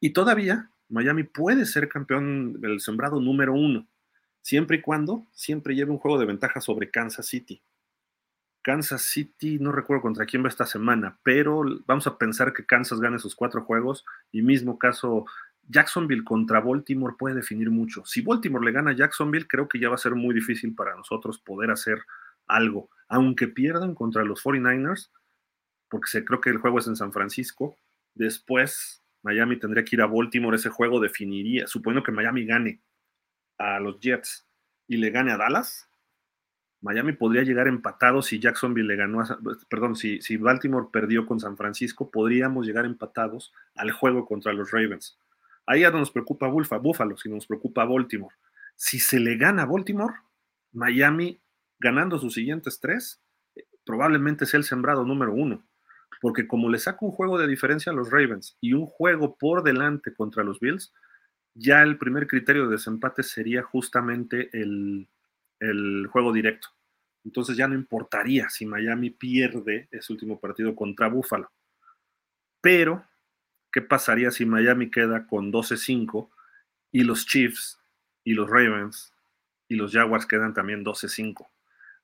Y todavía Miami puede ser campeón del sembrado número uno, siempre y cuando siempre lleve un juego de ventaja sobre Kansas City. Kansas City, no recuerdo contra quién va esta semana, pero vamos a pensar que Kansas gane sus cuatro juegos y mismo caso Jacksonville contra Baltimore puede definir mucho. Si Baltimore le gana a Jacksonville, creo que ya va a ser muy difícil para nosotros poder hacer algo. Aunque pierdan contra los 49ers, porque se, creo que el juego es en San Francisco, después Miami tendría que ir a Baltimore, ese juego definiría, suponiendo que Miami gane a los Jets y le gane a Dallas, Miami podría llegar empatado si Jacksonville le ganó, a, perdón, si, si Baltimore perdió con San Francisco, podríamos llegar empatados al juego contra los Ravens. Ahí ya no nos preocupa Buffalo, sino nos preocupa Baltimore. Si se le gana a Baltimore, Miami ganando sus siguientes tres, probablemente sea el sembrado número uno. Porque como le saca un juego de diferencia a los Ravens y un juego por delante contra los Bills, ya el primer criterio de desempate sería justamente el, el juego directo. Entonces ya no importaría si Miami pierde ese último partido contra Buffalo. Pero ¿Qué pasaría si Miami queda con 12-5 y los Chiefs y los Ravens y los Jaguars quedan también 12-5?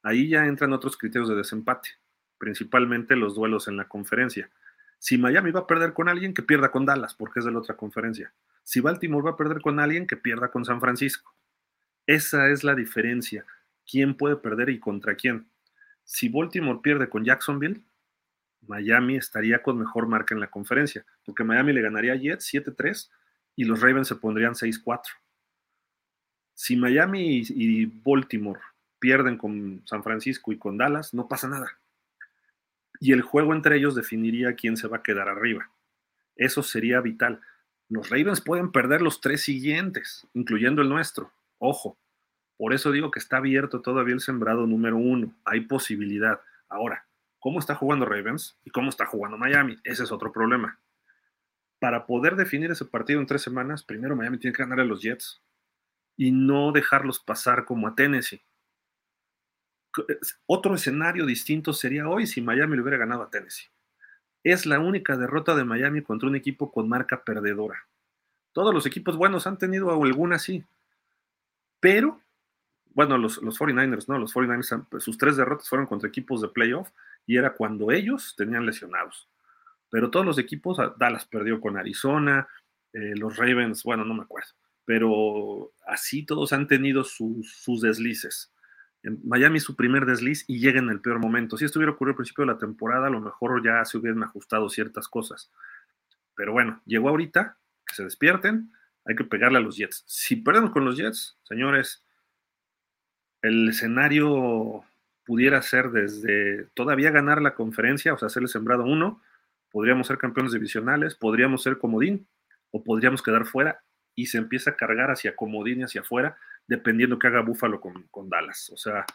Ahí ya entran otros criterios de desempate, principalmente los duelos en la conferencia. Si Miami va a perder con alguien, que pierda con Dallas, porque es de la otra conferencia. Si Baltimore va a perder con alguien, que pierda con San Francisco. Esa es la diferencia. ¿Quién puede perder y contra quién? Si Baltimore pierde con Jacksonville, Miami estaría con mejor marca en la conferencia, porque Miami le ganaría a Jets 7-3 y los Ravens se pondrían 6-4. Si Miami y, Baltimore pierden con San Francisco y con Dallas, no pasa nada. Y el juego entre ellos definiría quién se va a quedar arriba. Eso sería vital. Los Ravens pueden perder los tres siguientes, incluyendo el nuestro. Ojo, por eso digo que está abierto todavía el sembrado número uno. Hay posibilidad. Ahora, cómo está jugando Ravens y cómo está jugando Miami. Ese es otro problema. Para poder definir ese partido en tres semanas, primero Miami tiene que ganar a los Jets y no dejarlos pasar como a Tennessee. Otro escenario distinto sería hoy si Miami le hubiera ganado a Tennessee. Es la única derrota de Miami contra un equipo con marca perdedora. Todos los equipos buenos han tenido alguna sí, pero bueno, los, los 49ers, ¿no? Los 49ers, sus tres derrotas fueron contra equipos de playoff y era cuando ellos tenían lesionados. Pero todos los equipos, Dallas perdió con Arizona, eh, los Ravens, bueno, no me acuerdo, pero así todos han tenido sus, deslices. En Miami su primer desliz y llega en el peor momento. Si esto hubiera ocurrido al principio de la temporada, a lo mejor ya se hubieran ajustado ciertas cosas. Pero bueno, llegó ahorita, que se despierten, hay que pegarle a los Jets. Si perdemos con los Jets, señores, el escenario pudiera ser desde todavía ganar la conferencia, o sea, el sembrado uno, podríamos ser campeones divisionales, podríamos ser comodín o podríamos quedar fuera y se empieza a cargar hacia comodín y hacia afuera, dependiendo que haga Búfalo con, con Dallas. O sea,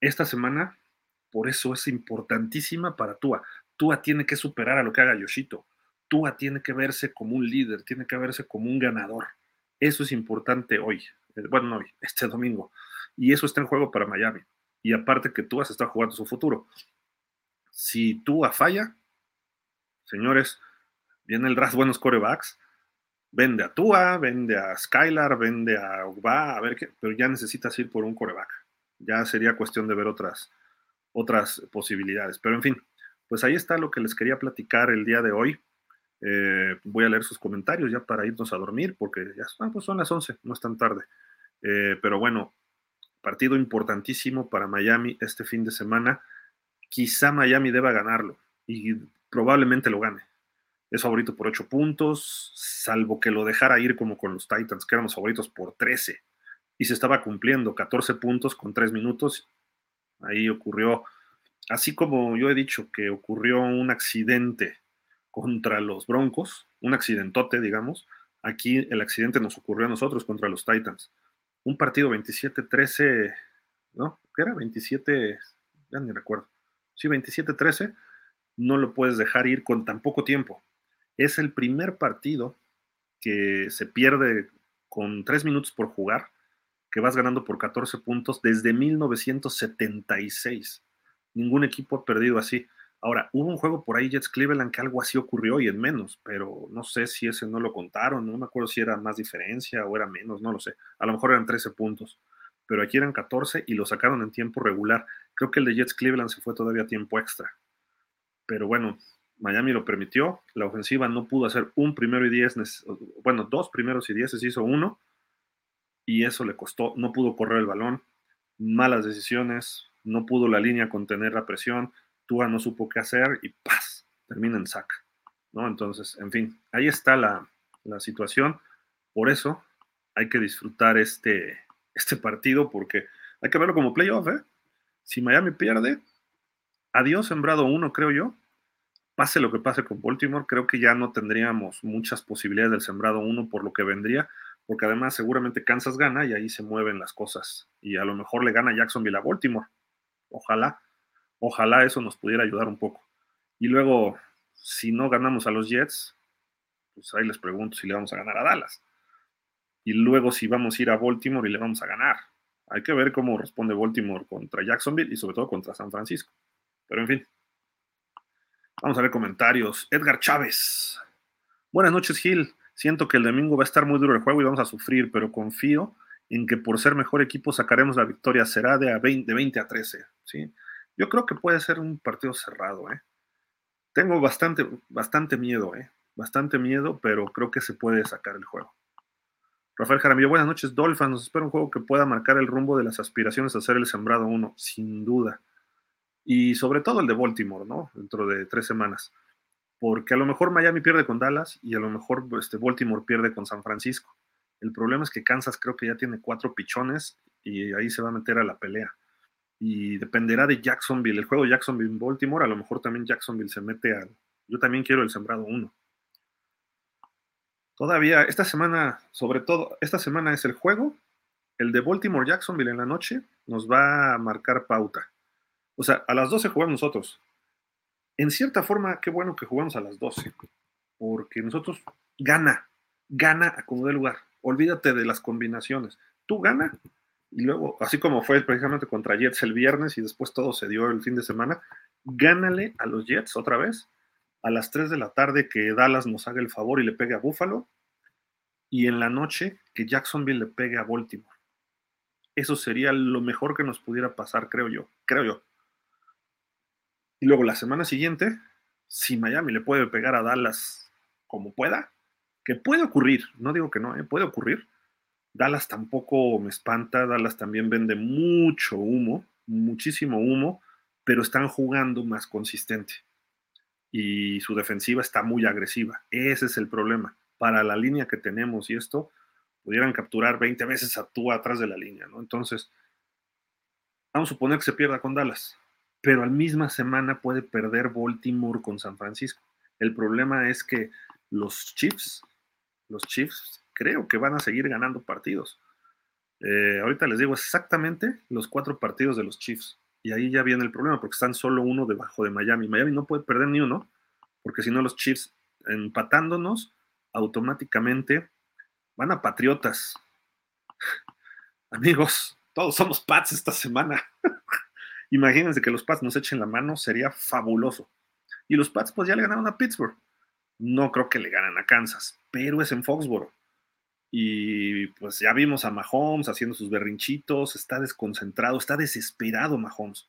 esta semana, por eso es importantísima para Tua. Tua tiene que superar a lo que haga Yoshito. Tua tiene que verse como un líder, tiene que verse como un ganador. Eso es importante hoy, eh, bueno, no hoy, <laughs> este domingo. Y eso está en juego para Miami y aparte que Tua se está jugando su futuro. Si Tua falla, señores, viene el draft buenos corebacks, vende a Tua, vende a Skylar, vende a Ugba, a ver qué, pero ya necesitas ir por un coreback. Ya sería cuestión de ver otras, otras posibilidades. Pero en fin, pues ahí está lo que les quería platicar el día de hoy. Eh, voy a leer sus comentarios ya para irnos a dormir, porque ya ah, pues son las 11, no es tan tarde. Eh, pero bueno, partido importantísimo para Miami este fin de semana. Quizá Miami deba ganarlo y probablemente lo gane. Es favorito por 8 puntos, salvo que lo dejara ir como con los Titans, que éramos favoritos por 13. Y se estaba cumpliendo 14 puntos con 3 minutos. Ahí ocurrió, así como yo he dicho que ocurrió un accidente contra los Broncos, un accidentote, digamos, aquí el accidente nos ocurrió a nosotros contra los Titans un partido 27-13, ¿no? ¿Qué era? 27, ya ni recuerdo. Sí, 27-13, no lo puedes dejar ir con tan poco tiempo. Es el primer partido que se pierde con tres minutos por jugar, que vas ganando por 14 puntos desde 1976. Ningún equipo ha perdido así. Ahora, hubo un juego por ahí, Jets Cleveland, que algo así ocurrió y en menos, pero no sé si ese no lo contaron, no me acuerdo si era más diferencia o era menos, no lo sé. A lo mejor eran 13 puntos, pero aquí eran 14 y lo sacaron en tiempo regular. Creo que el de Jets Cleveland se fue todavía a tiempo extra. Pero bueno, Miami lo permitió, la ofensiva no pudo hacer un primero y diez, bueno, dos primeros y se hizo uno, y eso le costó, no pudo correr el balón, malas decisiones, no pudo la línea contener la presión, Tua no supo qué hacer y ¡paz! termina en saca. ¿no? Entonces, en fin, ahí está la, situación. Por eso hay que disfrutar este, este partido porque hay que verlo como playoff. ¿eh? Si Miami pierde, adiós sembrado uno, creo yo. Pase lo que pase con Baltimore, creo que ya no tendríamos muchas posibilidades del sembrado uno por lo que vendría, porque además seguramente Kansas gana y ahí se mueven las cosas. Y a lo mejor le gana Jacksonville a Baltimore. Ojalá. Ojalá eso nos pudiera ayudar un poco. Y luego, si no ganamos a los Jets, pues ahí les pregunto si le vamos a ganar a Dallas. Y luego si vamos a ir a Baltimore y le vamos a ganar. Hay que ver cómo responde Baltimore contra Jacksonville y sobre todo contra San Francisco. Pero en fin. Vamos a ver comentarios. Edgar Chávez. Buenas noches, Gil. Siento que el domingo va a estar muy duro el juego y vamos a sufrir, pero confío en que por ser mejor equipo sacaremos la victoria. Será de, 20, de 20 a 13. ¿sí? Yo creo que puede ser un partido cerrado, ¿eh? Tengo bastante, bastante miedo, ¿eh? Bastante miedo, pero creo que se puede sacar el juego. Rafael Jaramillo, buenas noches, Dolphins. Nos espera un juego que pueda marcar el rumbo de las aspiraciones a ser el sembrado uno, sin duda. Y sobre todo el de Baltimore, ¿no? Dentro de tres semanas. Porque a lo mejor Miami pierde con Dallas y a lo mejor este, Baltimore pierde con San Francisco. El problema es que Kansas creo que ya tiene cuatro pichones y ahí se va a meter a la pelea y dependerá de Jacksonville, el juego Jacksonville-Baltimore, a lo mejor también Jacksonville se mete al... Yo también quiero el sembrado 1. Todavía, esta semana, sobre todo, esta semana es el juego, el de Baltimore-Jacksonville en la noche, nos va a marcar pauta. O sea, a las 12 jugamos nosotros. En cierta forma, qué bueno que jugamos a las 12, porque nosotros gana, gana a como de lugar. Olvídate de las combinaciones. Tú gana y luego, así como fue precisamente contra Jets el viernes y después todo se dio el fin de semana, gánale a los Jets otra vez a las 3 de la tarde que Dallas nos haga el favor y le pegue a Buffalo y en la noche que Jacksonville le pegue a Baltimore. Eso sería lo mejor que nos pudiera pasar, creo yo, creo yo. Y luego la semana siguiente, si Miami le puede pegar a Dallas como pueda, que puede ocurrir, no digo que no, ¿eh? puede ocurrir, Dallas tampoco me espanta, Dallas también vende mucho humo, muchísimo humo, pero están jugando más consistente. Y su defensiva está muy agresiva. Ese es el problema. Para la línea que tenemos y esto, pudieran capturar 20 veces a tú atrás de la línea, ¿no? Entonces, vamos a suponer que se pierda con Dallas, pero al misma semana puede perder Baltimore con San Francisco. El problema es que los Chiefs, los Chiefs creo que van a seguir ganando partidos. Eh, ahorita les digo exactamente los cuatro partidos de los Chiefs. Y ahí ya viene el problema, porque están solo uno debajo de Miami. Miami no puede perder ni uno, porque si no los Chiefs empatándonos, automáticamente van a Patriotas. <laughs> Amigos, todos somos Pats esta semana. <laughs> Imagínense que los Pats nos echen la mano, sería fabuloso. Y los Pats pues ya le ganaron a Pittsburgh. No creo que le ganen a Kansas, pero es en Foxboro. Y pues ya vimos a Mahomes haciendo sus berrinchitos, está desconcentrado, está desesperado Mahomes.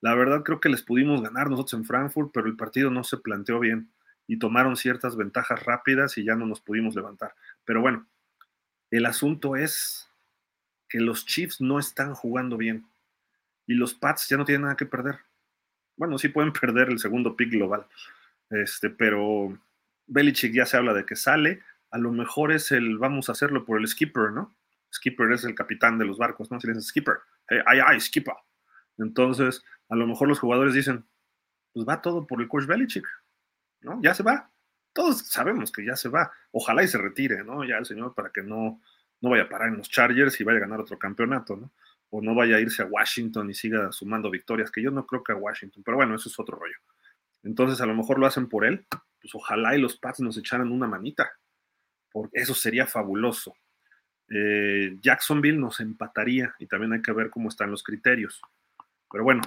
La verdad creo que les pudimos ganar nosotros en Frankfurt, pero el partido no se planteó bien y tomaron ciertas ventajas rápidas y ya no nos pudimos levantar. Pero bueno, el asunto es que los Chiefs no están jugando bien y los Pats ya no tienen nada que perder. Bueno, sí pueden <laughs> perder el segundo pick global, este, pero Belichick ya se habla de que sale, a lo mejor es el vamos a hacerlo por el skipper, ¿no? Skipper es el capitán de los barcos, ¿no? Si le dicen skipper, ay, ay, skipper. Entonces, a lo mejor los jugadores dicen, pues va todo por el coach Belichick, ¿no? Ya se va. Todos sabemos que ya se va. Ojalá y se retire, ¿no? Ya el señor para que no, no vaya a parar en los Chargers y vaya a ganar otro campeonato, ¿no? O no vaya a irse a Washington y siga sumando victorias, que yo no creo que a Washington, pero bueno, eso es otro rollo. Entonces, a lo mejor lo hacen por él, pues ojalá y los Pats nos echaran una manita, porque eso sería fabuloso. Eh, Jacksonville nos empataría y también hay que ver cómo están los criterios. Pero bueno,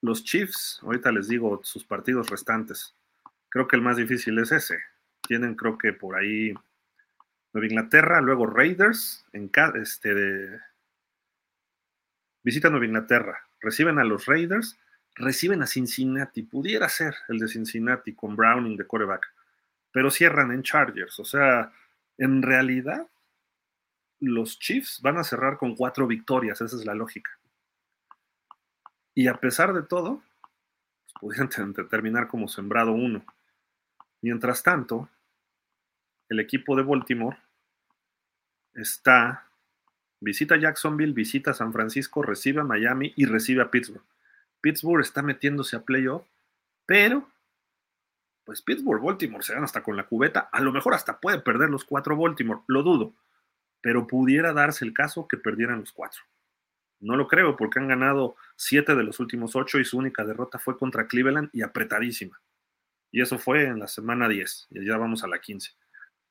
los Chiefs, ahorita les digo sus partidos restantes. Creo que el más difícil es ese. Tienen, creo que por ahí Nueva Inglaterra, luego Raiders, en este visitan Nueva Inglaterra, reciben a los Raiders, reciben a Cincinnati, pudiera ser el de Cincinnati con Browning de quarterback, pero cierran en Chargers. O sea, en realidad, los Chiefs van a cerrar con cuatro victorias, esa es la lógica. Y a pesar de todo, pues pudieran <laughs> terminar como sembrado uno. Mientras tanto, el equipo de Baltimore está, visita Jacksonville, visita San Francisco, recibe a Miami y recibe a Pittsburgh. Pittsburgh está metiéndose a playoff, pero pues Pittsburgh, Baltimore se dan hasta con la cubeta, a lo mejor hasta puede perder los cuatro Baltimore, lo dudo, pero pudiera darse el caso que perdieran los cuatro. No lo creo porque han ganado siete de los últimos ocho y su única derrota fue contra Cleveland y apretadísima. Y eso fue en la semana 10, y ya vamos a la 15.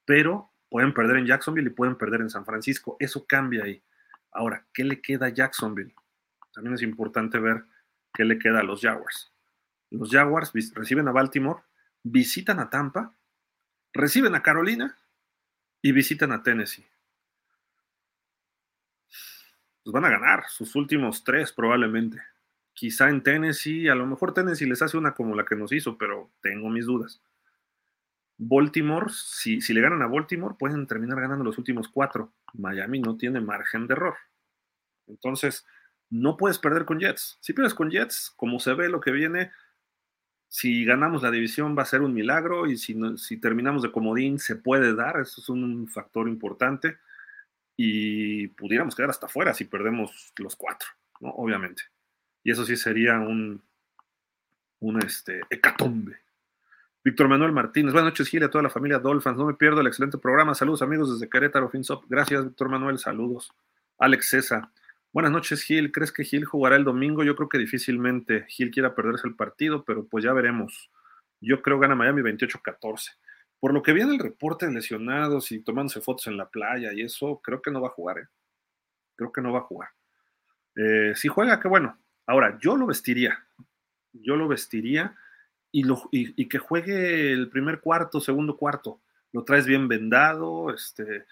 Pero pueden perder en Jacksonville y pueden perder en San Francisco. Eso cambia ahí. Ahora, ¿qué le queda a Jacksonville? También es importante ver qué le queda a los Jaguars. Los Jaguars reciben a Baltimore, visitan a Tampa, reciben a Carolina y visitan a Tennessee. Pues van a ganar sus últimos tres probablemente. Quizá en Tennessee, a lo mejor Tennessee les hace una como la que nos hizo, pero tengo mis dudas. Baltimore, si, si le ganan a Baltimore, pueden terminar ganando los últimos cuatro. Miami no tiene margen de error. Entonces, no puedes perder con Jets. Si pierdes con Jets, como se ve lo que viene, si ganamos la división va a ser un milagro y si, si terminamos de comodín se puede dar, eso es un factor importante y pudiéramos quedar hasta afuera si perdemos los cuatro, ¿no? Obviamente. Y eso sí sería un, un este, hecatombe. Víctor Manuel Martínez, buenas noches Gil a toda la familia Dolphins, no me pierdo el excelente programa, saludos amigos desde Querétaro, Finsop, gracias Víctor Manuel, saludos. Alex César, buenas noches Gil, ¿crees que Gil jugará el domingo? Yo creo que difícilmente Gil quiera perderse el partido, pero pues ya veremos. Yo creo gana Miami 28-14. Por lo que viene el reporte de lesionados y tomándose fotos en la playa y eso, creo que no va a jugar, ¿eh? Creo que no va a jugar. Eh, si juega, qué bueno. Ahora, yo lo vestiría. Yo lo vestiría y, que juegue el primer cuarto, segundo cuarto. Lo traes bien vendado, este,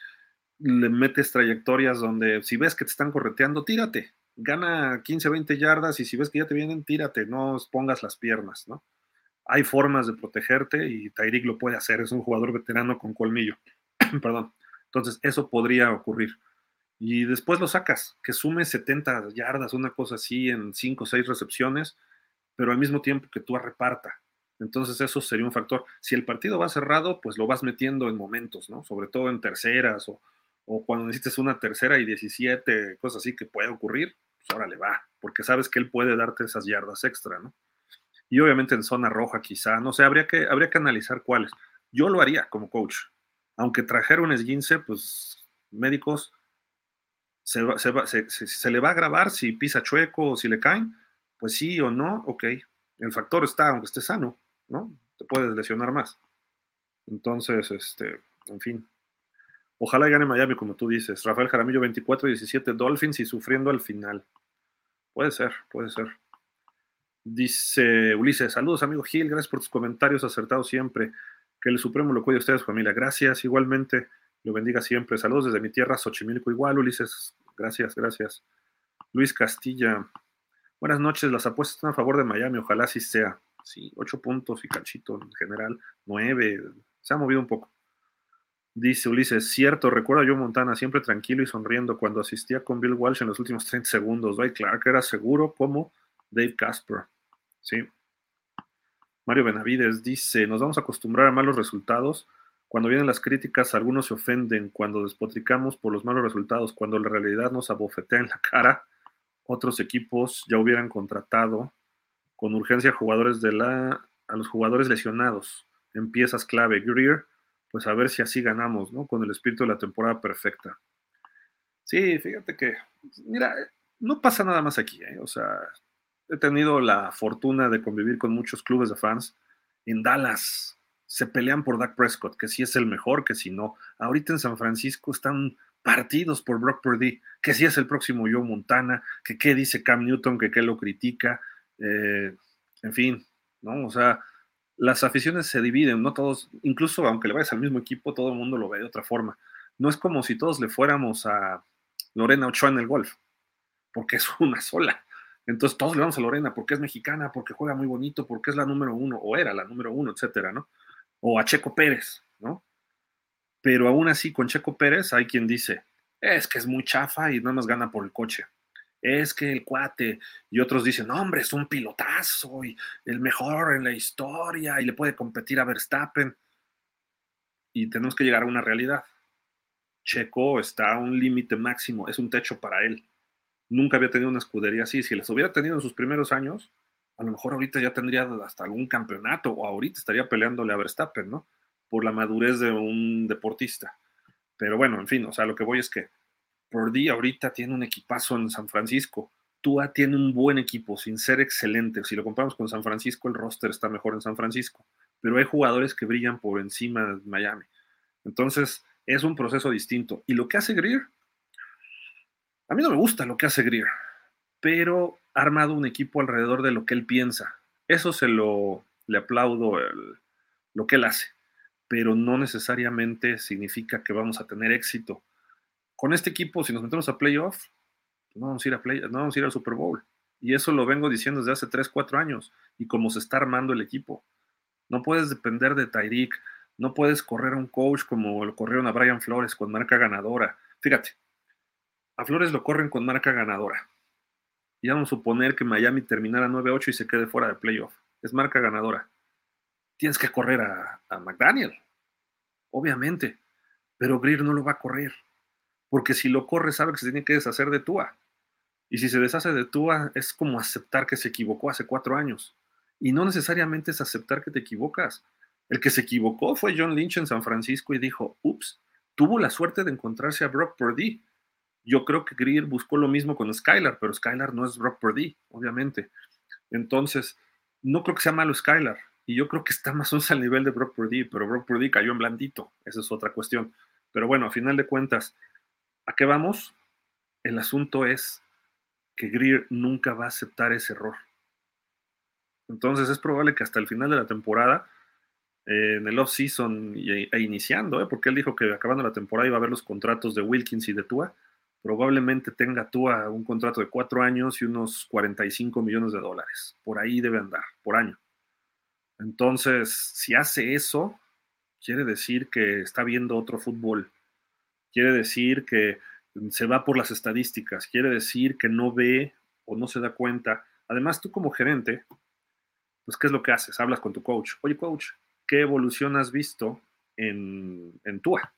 le metes trayectorias donde si ves que te están correteando, tírate. Gana 15, 20 yardas y si ves que ya te vienen, tírate, no pongas las piernas, ¿no? Hay formas de protegerte y Tyreek lo puede hacer, es un jugador veterano con colmillo. <clears throat> Perdón. Entonces, eso podría ocurrir. Y después lo sacas, que sume 70 yardas, una cosa así, en 5 o 6 recepciones, pero al mismo tiempo que tú reparta. Entonces eso sería un factor. Si el partido va cerrado, pues lo vas metiendo en momentos, ¿no? Sobre todo en terceras o, cuando necesites una tercera y 17, cosas así que puede ocurrir, pues ahora le va, porque sabes que él puede darte esas yardas extra, ¿no? Y obviamente en zona roja quizá, no sé, habría que, habría que analizar cuáles. Yo lo haría como coach. Aunque trajera un esguince, pues médicos, se, se, se le va a grabar si pisa chueco o si le caen, pues sí o no, ok. El factor está, aunque esté sano. ¿no? Te puedes lesionar más. Entonces, este, en fin. Ojalá gane Miami, como tú dices. Rafael Jaramillo, 24-17 Dolphins y sufriendo al final. Puede ser, puede ser. Dice Ulises, saludos amigo Gil, gracias por tus comentarios acertados siempre. Que el Supremo lo cuide a ustedes, familia. Gracias, igualmente, lo bendiga siempre. Saludos desde mi tierra, Xochimilco. Igual, Ulises, gracias, gracias. Luis Castilla, buenas noches. Las apuestas están a favor de Miami, ojalá así sea sí, ocho puntos y cachito en general, nueve, se ha movido un poco. Dice Ulises, cierto, recuerdo a Joe Montana siempre tranquilo y sonriendo cuando asistía con Bill Walsh en los últimos 30 segundos. Dwight Clark era seguro como Dave Casper. Sí. Mario Benavides dice, nos vamos a acostumbrar a malos resultados. Cuando vienen las críticas, algunos se ofenden. Cuando despotricamos por los malos resultados, cuando la realidad nos abofetea en la cara, otros equipos ya hubieran contratado con urgencia jugadores de la, a los jugadores lesionados en piezas clave. Greer, pues a ver si así ganamos, ¿no? Con el espíritu de la temporada perfecta. Sí, fíjate que, mira, no pasa nada más aquí, ¿eh? O sea, he tenido la fortuna de convivir con muchos clubes de fans. En Dallas se pelean por Dak Prescott, que si es el mejor, que si no. Ahorita en San Francisco están partidos por Brock Purdy, que si es el próximo Joe Montana, que qué dice Cam Newton, que qué lo critica Eh, en fin, ¿no? O sea, las aficiones se dividen, no todos, incluso aunque le vayas al mismo equipo, todo el mundo lo ve de otra forma. No es como si todos le fuéramos a Lorena Ochoa en el golf, porque es <laughs> una sola. Entonces todos le vamos a Lorena porque es mexicana, porque juega muy bonito, porque es la número uno, o era la número uno, etcétera, ¿no? O a Checo Pérez, ¿no? Pero aún así, con Checo Pérez hay quien dice, es que es muy chafa y no nos gana por el coche. Es que el cuate, y otros dicen, hombre, es un pilotazo y el mejor en la historia y le puede competir a Verstappen. Y tenemos que llegar a una realidad. Checo está a un límite máximo, es un techo para él nunca había tenido una escudería así. Si las hubiera tenido en sus primeros años, a lo mejor ahorita ya tendría hasta algún campeonato o ahorita estaría peleándole a Verstappen, ¿no? Por la madurez de un deportista. Pero bueno, en fin, o sea, lo que voy es que Purdy ahorita tiene un equipazo en San Francisco. Tua tiene un buen equipo, sin ser excelente. Si lo comparamos con San Francisco, el roster está mejor en San Francisco. Pero hay jugadores que brillan por encima de Miami. Entonces, es un proceso distinto. Y lo que hace Greer a mí no me gusta lo que hace Greer, pero ha armado un equipo alrededor de lo que él piensa. Eso se lo le aplaudo lo que él hace, pero no necesariamente significa que vamos a tener éxito. Con este equipo, si nos metemos a playoff, no vamos a ir a no vamos a ir al Super Bowl. Y eso lo vengo diciendo desde hace 3, 4 años y cómo se está armando el equipo. No puedes depender de Tyreek, no puedes correr a un coach como lo corrieron a Brian Flores con marca ganadora. Fíjate, a Flores lo corren con marca ganadora. Y vamos a suponer que Miami terminara 9-8 y se quede fuera de playoff. Es marca ganadora. Tienes que correr a, McDaniel. Obviamente. Pero Greer no lo va a correr. Porque si lo corre, sabe que se tiene que deshacer de Tua. Y si se deshace de Tua, es como aceptar que se equivocó hace cuatro años. Y no necesariamente es aceptar que te equivocas. El que se equivocó fue John Lynch en San Francisco y dijo, ups, tuvo la suerte de encontrarse a Brock Purdy yo creo que Greer buscó lo mismo con Skylar, pero Skylar no es Brock Purdy, obviamente. Entonces, no creo que sea malo Skylar. Y yo creo que está más o menos al nivel de Brock Purdy, pero Brock Purdy cayó en blandito. Esa es otra cuestión. Pero bueno, a final de cuentas, ¿a qué vamos? El asunto es que Greer nunca va a aceptar ese error. Entonces es probable que hasta el final de la temporada, eh, en el off-season e, iniciando, ¿eh? porque él dijo que acabando la temporada iba a ver los contratos de Wilkins y de Tua, probablemente tenga tú a un contrato de cuatro años y unos 45 millones de dólares. Por ahí debe andar, por año. Entonces, si hace eso, quiere decir que está viendo otro fútbol. Quiere decir que se va por las estadísticas. Quiere decir que no ve o no se da cuenta. Además, tú como gerente, pues, ¿qué es lo que haces? Hablas con tu coach. Oye, coach, ¿qué evolución has visto en, en TUA?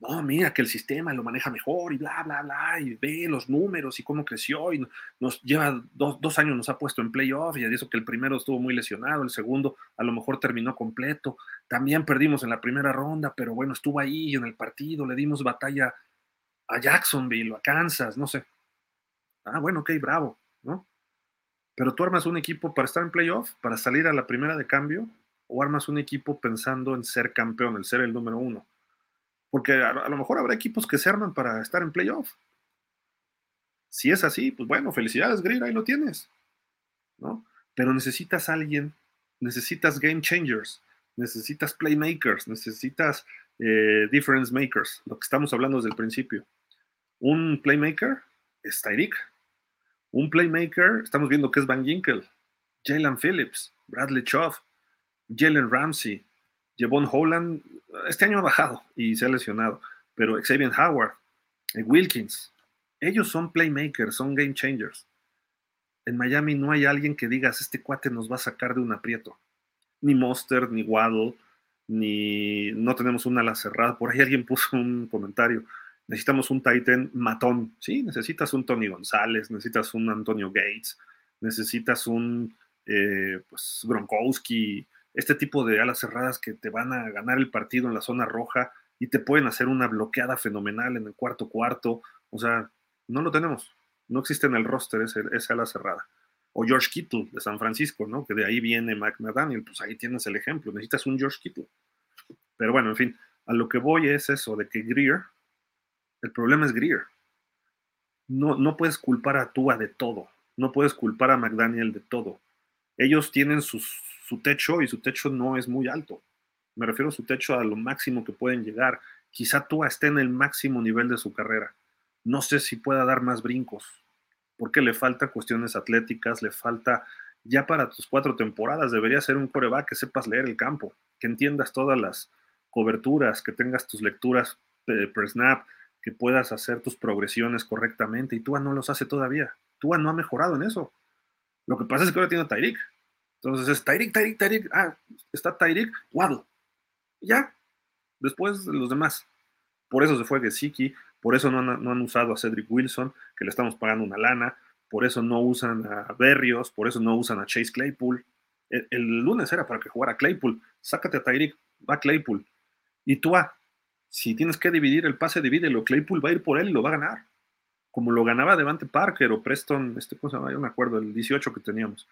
No, mira que el sistema lo maneja mejor y bla, bla, bla, y ve los números y cómo creció y nos lleva dos, años, nos ha puesto en playoff y eso que el primero estuvo muy lesionado, el segundo a lo mejor terminó completo, también perdimos en la primera ronda, pero bueno, estuvo ahí en el partido, le dimos batalla a Jacksonville, a Kansas, no sé. Ah, bueno, ok, bravo, ¿no? Pero tú armas un equipo para estar en playoff, para salir a la primera de cambio, o armas un equipo pensando en ser campeón, el ser el número uno porque a, lo mejor habrá equipos que se arman para estar en playoff. Si es así, pues bueno, felicidades, Greer, ahí lo tienes. ¿no? Pero necesitas alguien, necesitas game changers, necesitas playmakers, necesitas eh, difference makers, lo que estamos hablando desde el principio. Un playmaker es Tyreek. Un playmaker, estamos viendo que es Van Ginkel, Jalen Phillips, Bradley Choff, Jalen Ramsey, Jevon Holland este año ha bajado y se ha lesionado, pero Xavier Howard, eh, Wilkins, ellos son playmakers, son game changers. En Miami no hay alguien que digas, este cuate nos va a sacar de un aprieto. Ni Monster, ni Waddle, ni no tenemos una ala cerrada. Por ahí alguien puso un comentario. Necesitamos un Titan matón. Sí, necesitas un Tony González, necesitas un Antonio Gates, necesitas un eh, pues, Gronkowski, este tipo de alas cerradas que te van a ganar el partido en la zona roja y te pueden hacer una bloqueada fenomenal en el cuarto cuarto. O sea, no lo tenemos. No existe en el roster ese, esa ala cerrada. O George Kittle de San Francisco, ¿no? Que de ahí viene McDaniel. Pues ahí tienes el ejemplo. Necesitas un George Kittle. Pero bueno, en fin, a lo que voy es eso, de que Greer, el problema es Greer. No, no puedes culpar a Tua de todo. no puedes culpar a McDaniel de todo. Ellos tienen su techo y su techo no es muy alto. Me refiero a su techo a lo máximo que pueden llegar. Quizá Tua esté en el máximo nivel de su carrera. No sé si pueda dar más brincos, porque le falta cuestiones atléticas, le falta ya para tus cuatro temporadas debería ser un coreback que sepas leer el campo, que entiendas todas las coberturas, que tengas tus lecturas per snap, que puedas hacer tus progresiones correctamente y Tua no los hace todavía. Tua no ha mejorado en eso. Lo que pasa es que ahora tiene a. Entonces es Tyreek, Tyreek, Tyreek. Ah, está Tyreek, Waddle. Ya. Después los demás. Por eso se fue Gesicki, por eso no han, no han, usado a Cedric Wilson, que le estamos pagando una lana, por eso no usan a Berrios, por eso no usan a Chase Claypool. El, lunes era para que jugara Claypool. Sácate a Tyreek, va Claypool. Y tú, ah, si tienes que dividir el pase, divídelo. Claypool va a ir por él y lo va a ganar como lo ganaba Devante Parker o Preston, este, ¿cómo se llama? Yo me acuerdo, el 18 que teníamos.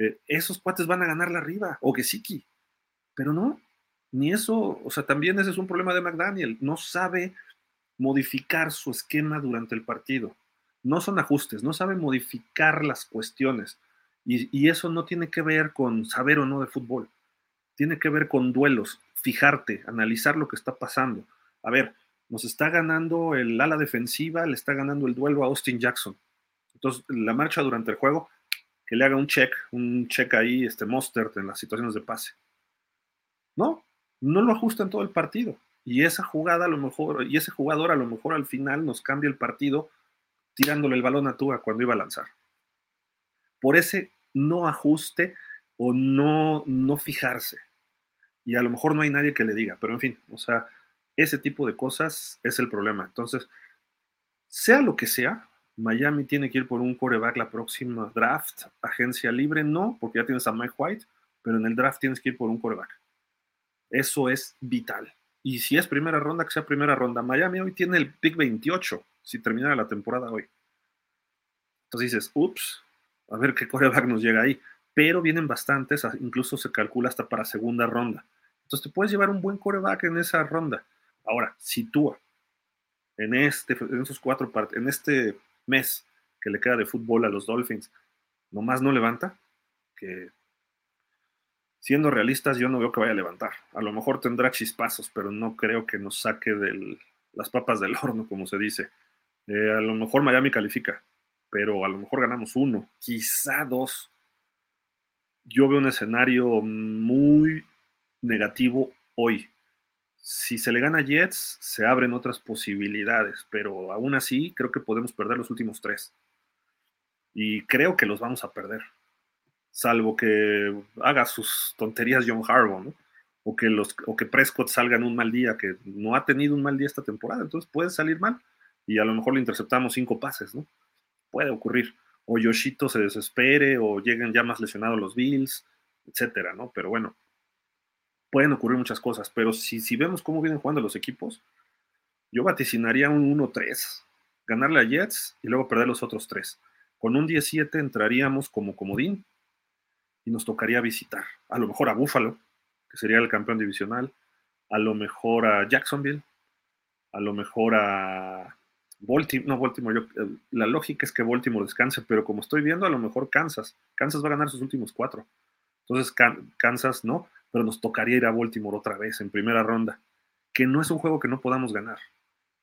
Eh, esos cuates van a ganar la arriba, o Gesicki. Pero no, ni eso, o sea, también ese es un problema de McDaniel. No sabe modificar su esquema durante el partido. No son ajustes, no sabe modificar las cuestiones. Y, y eso no tiene que ver con saber o no de fútbol. Tiene que ver con duelos, fijarte, analizar lo que está pasando. A ver, nos está ganando el ala defensiva, le está ganando el duelo a Austin Jackson. Entonces, la marcha durante el juego, que le haga un check, un check ahí, este Mostert en las situaciones de pase. No, no lo ajusta en todo el partido. Y esa jugada a lo mejor, y ese jugador a lo mejor al final nos cambia el partido tirándole el balón a Tua cuando iba a lanzar. Por ese no ajuste o no, no fijarse. Y a lo mejor no hay nadie que le diga, pero en fin, o sea, ese tipo de cosas es el problema. Entonces, sea lo que sea, Miami tiene que ir por un coreback la próxima draft, agencia libre, no, porque ya tienes a Mike White, pero en el draft tienes que ir por un coreback. Eso es vital. Y si es primera ronda, que sea primera ronda. Miami hoy tiene el pick 28, si terminara la temporada hoy. Entonces dices, ups, a ver qué coreback nos llega ahí. Pero vienen bastantes, incluso se calcula hasta para segunda ronda. Entonces te puedes llevar un buen coreback en esa ronda. Ahora, si tú en, este, en esos cuatro en este mes que le queda de fútbol a los Dolphins, nomás no levanta, que siendo realistas, yo no veo que vaya a levantar. A lo mejor tendrá chispazos, pero no creo que nos saque de las papas del <laughs> horno, como se dice. Eh, a lo mejor Miami califica, pero a lo mejor ganamos uno, quizá dos. Yo veo un escenario muy negativo hoy si se le gana a Jets, se abren otras posibilidades, pero aún así creo que podemos perder los últimos tres. Y creo que los vamos a perder. Salvo que haga sus tonterías John Harbaugh, ¿no? O que, los, o que Prescott salga en un mal día, que no ha tenido un mal día esta temporada, entonces puede salir mal y a lo mejor le interceptamos cinco pases, ¿no? Puede ocurrir. O Yoshito se desespere, o lleguen ya más lesionados los Bills, etcétera, ¿no? Pero bueno, pueden ocurrir muchas cosas, pero si, si vemos cómo vienen jugando los equipos, yo vaticinaría un 1-3, ganarle a Jets y luego perder los otros tres. Con un 17 entraríamos como comodín y nos tocaría visitar. A lo mejor a Buffalo, que sería el campeón divisional, a lo mejor a Jacksonville, a lo mejor a Baltimore, no Baltimore, yo, la lógica es que Baltimore descanse, pero como estoy viendo, a lo mejor Kansas, Kansas va a ganar sus últimos cuatro. Entonces Kansas no, pero nos tocaría ir a Baltimore otra vez en primera ronda, que no es un juego que no podamos ganar.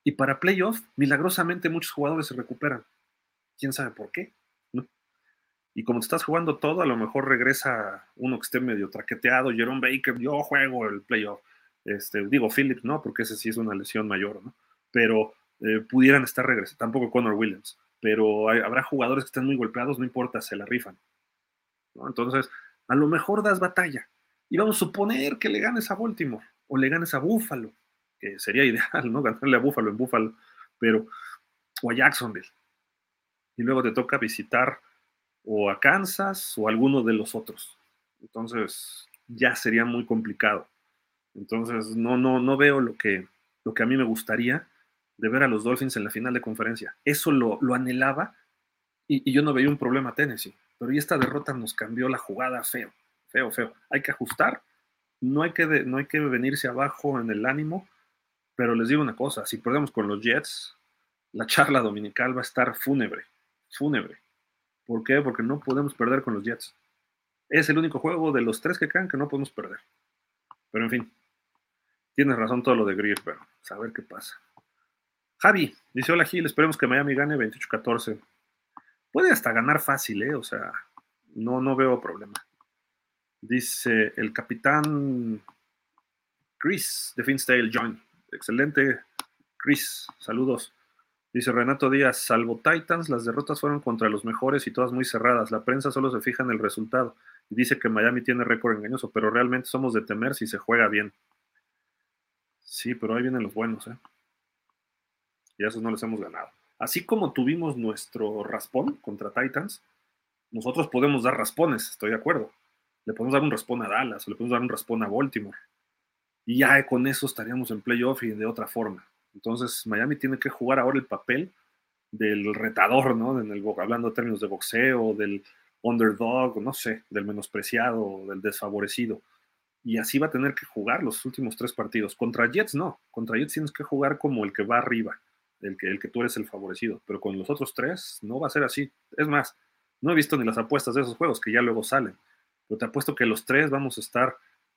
Y para playoff, milagrosamente muchos jugadores se recuperan. ¿Quién sabe por qué? Y como te estás jugando todo, a lo mejor regresa uno que esté medio traqueteado, Jerome Baker, yo juego el playoff. Este, digo Phillips, ¿no? Porque ese sí es una lesión mayor, ¿no? Pero eh, pudieran estar regresando, tampoco Connor Williams, pero habrá jugadores que estén muy golpeados, no importa, se la rifan. Entonces, a lo mejor das batalla, y vamos a suponer que le ganes a Baltimore o le ganes a Buffalo, que sería <laughs> ideal, ¿no? Ganarle a Buffalo en Buffalo, pero, o a Jacksonville. Y luego te toca visitar o a Kansas o a alguno de los otros. Entonces, ya sería muy complicado. Entonces, no, no, no veo lo que, lo que a mí me gustaría de ver a los Dolphins en la final de conferencia. Eso lo, anhelaba y, y yo no veía un problema a Tennessee. Pero y esta derrota nos cambió la jugada feo feo, feo. Hay que ajustar, no hay que, no hay que venirse abajo en el ánimo, pero les digo una cosa, si perdemos con los Jets, la charla dominical va a estar fúnebre, fúnebre. ¿Por qué? Porque no podemos perder con los Jets. Es el único juego de los tres que quedan que no podemos perder. Pero en fin, tienes razón todo lo de Greer, pero a ver qué pasa. Javi, dice, hola Gil, esperemos que Miami gane 28-14. Puede hasta ganar fácil, ¿eh? O sea, no, no veo problema. Dice el capitán Chris de Finstale John. Excelente, Chris. Saludos. Dice Renato Díaz, salvo Titans, las derrotas fueron contra los mejores y todas muy cerradas. La prensa solo se fija en el resultado y dice que Miami tiene récord engañoso, pero realmente somos de temer si se juega bien. Sí, pero ahí vienen los buenos, ¿eh? Y a esos no les hemos ganado. Así como tuvimos nuestro raspón contra Titans, nosotros podemos dar raspones, estoy de acuerdo. Le podemos dar un raspón a Dallas, o le podemos dar un raspón a Baltimore. Y ya con eso estaríamos en playoff y de otra forma. Entonces, Miami tiene que jugar ahora el papel del retador, ¿no? En el, hablando de términos de boxeo, del underdog, no sé, del menospreciado, del desfavorecido. Y así va a tener que jugar los últimos tres partidos. Contra Jets no, contra Jets tienes que jugar como el que va arriba, el que, el que tú eres el favorecido. Pero con los otros tres no va a ser así. Es más, no he visto ni las apuestas de esos juegos que ya luego salen. Pero te apuesto que los tres vamos a estar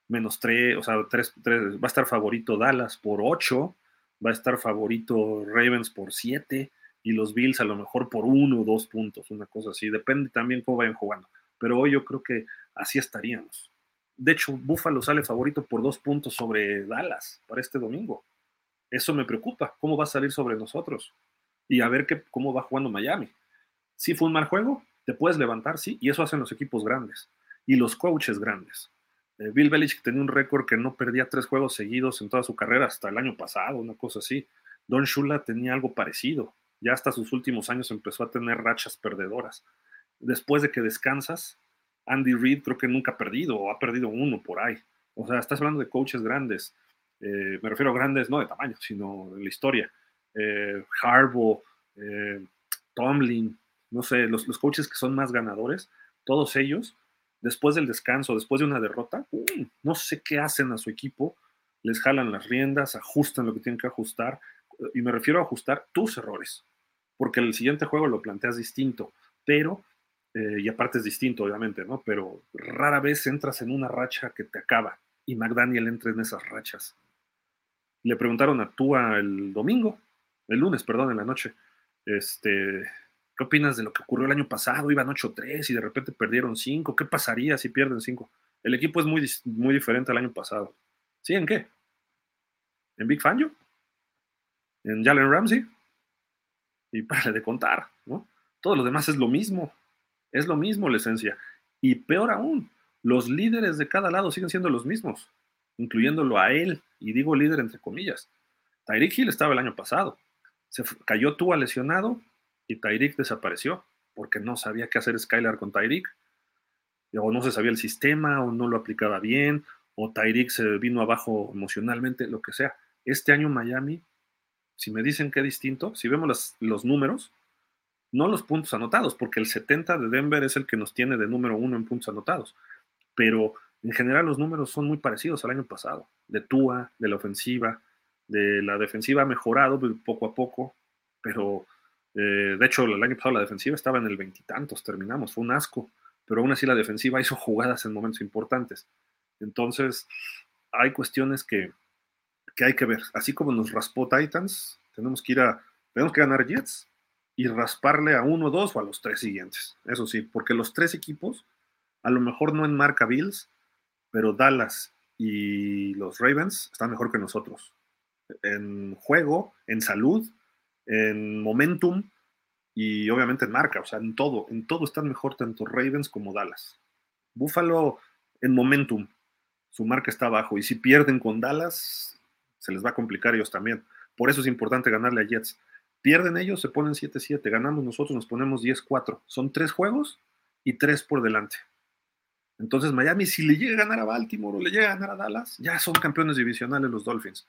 menos tres, o sea, tres, tres, va a estar favorito Dallas por ocho va a estar favorito Ravens por 7 y los Bills a lo mejor por uno o dos puntos, una cosa así. Depende también cómo vayan jugando. Pero hoy yo creo que así estaríamos. De hecho, Buffalo sale favorito por dos puntos sobre Dallas para este domingo. Eso me preocupa. ¿Cómo va a salir sobre nosotros? Y a ver qué, cómo va jugando Miami. Si fue un mal juego, te puedes levantar, sí, y eso hacen los equipos grandes y los coaches grandes. Eh, Bill Belichick tenía un récord que no perdía tres juegos seguidos en toda su carrera hasta el año pasado, una cosa así. Don Shula tenía algo parecido. Ya hasta sus últimos años empezó a tener rachas perdedoras. Después de que descansas, Andy Reid creo que nunca ha perdido o ha perdido uno por ahí. O sea, estás hablando de coaches grandes. Eh, me refiero a grandes no de tamaño, sino en la historia. Eh, eh, Tomlin, no sé, los, los coaches que son más ganadores, todos ellos después del descanso, después de una derrota, no sé qué hacen a su equipo, les jalan las riendas, ajustan lo que tienen que ajustar, y me refiero a ajustar tus errores, porque el siguiente juego lo planteas distinto, pero, eh, y aparte es distinto, obviamente, ¿no? Pero rara vez entras en una racha que te acaba, y McDaniel entra en esas rachas. Le preguntaron a Tua el domingo, el lunes, perdón, en la noche, este, ¿Qué opinas de lo que ocurrió el año pasado? Iban 8-3 y de repente perdieron 5. ¿Qué pasaría si pierden 5? El equipo es muy, muy diferente al año pasado. ¿Sí? ¿En qué? ¿En Big Fangio? ¿En Jalen Ramsey? Y <laughs> para de contar, ¿no? Todo lo demás es lo mismo. Es lo mismo la esencia. Y peor aún, los líderes de cada lado siguen siendo los mismos, incluyéndolo a él, y digo líder entre comillas. Tyreek Hill estaba el año pasado. Se cayó tú lesionado y Tyreek desapareció porque no sabía qué hacer Skylar con Tyreek. O no se sabía el sistema, o no lo aplicaba bien, o Tyreek se vino abajo emocionalmente, lo que sea. Este año Miami, si me dicen que distinto, si vemos los números, no los puntos anotados, porque el 70 de Denver es el que nos tiene de número uno en puntos anotados, pero en general los números son muy parecidos al año pasado, de Tua, de la ofensiva, de la defensiva ha mejorado poco a poco, pero eh, de hecho, el año pasado la defensiva estaba en el veintitantos, terminamos, fue un asco, pero aún así la defensiva <laughs> hizo jugadas en momentos importantes. Entonces, hay cuestiones que, que hay que ver. Así como nos raspó Titans, tenemos que ir a, tenemos que ganar Jets y rasparle a uno, dos o a los tres siguientes. Eso sí, porque los tres equipos, a lo mejor no en marca Bills, pero Dallas y los Ravens están mejor que nosotros. En juego, en salud, en momentum y obviamente en marca, o sea, en todo, en todo están mejor tanto Ravens como Dallas. Buffalo en momentum, su marca está abajo y si pierden con Dallas, se les va a complicar ellos también. Por eso es importante ganarle a Jets. Pierden ellos, se ponen 7-7, ganamos nosotros, nos ponemos 10-4. Son tres juegos y tres por delante. Entonces Miami, si le llega a ganar a Baltimore o le llega a ganar a Dallas, ya son campeones divisionales los Dolphins.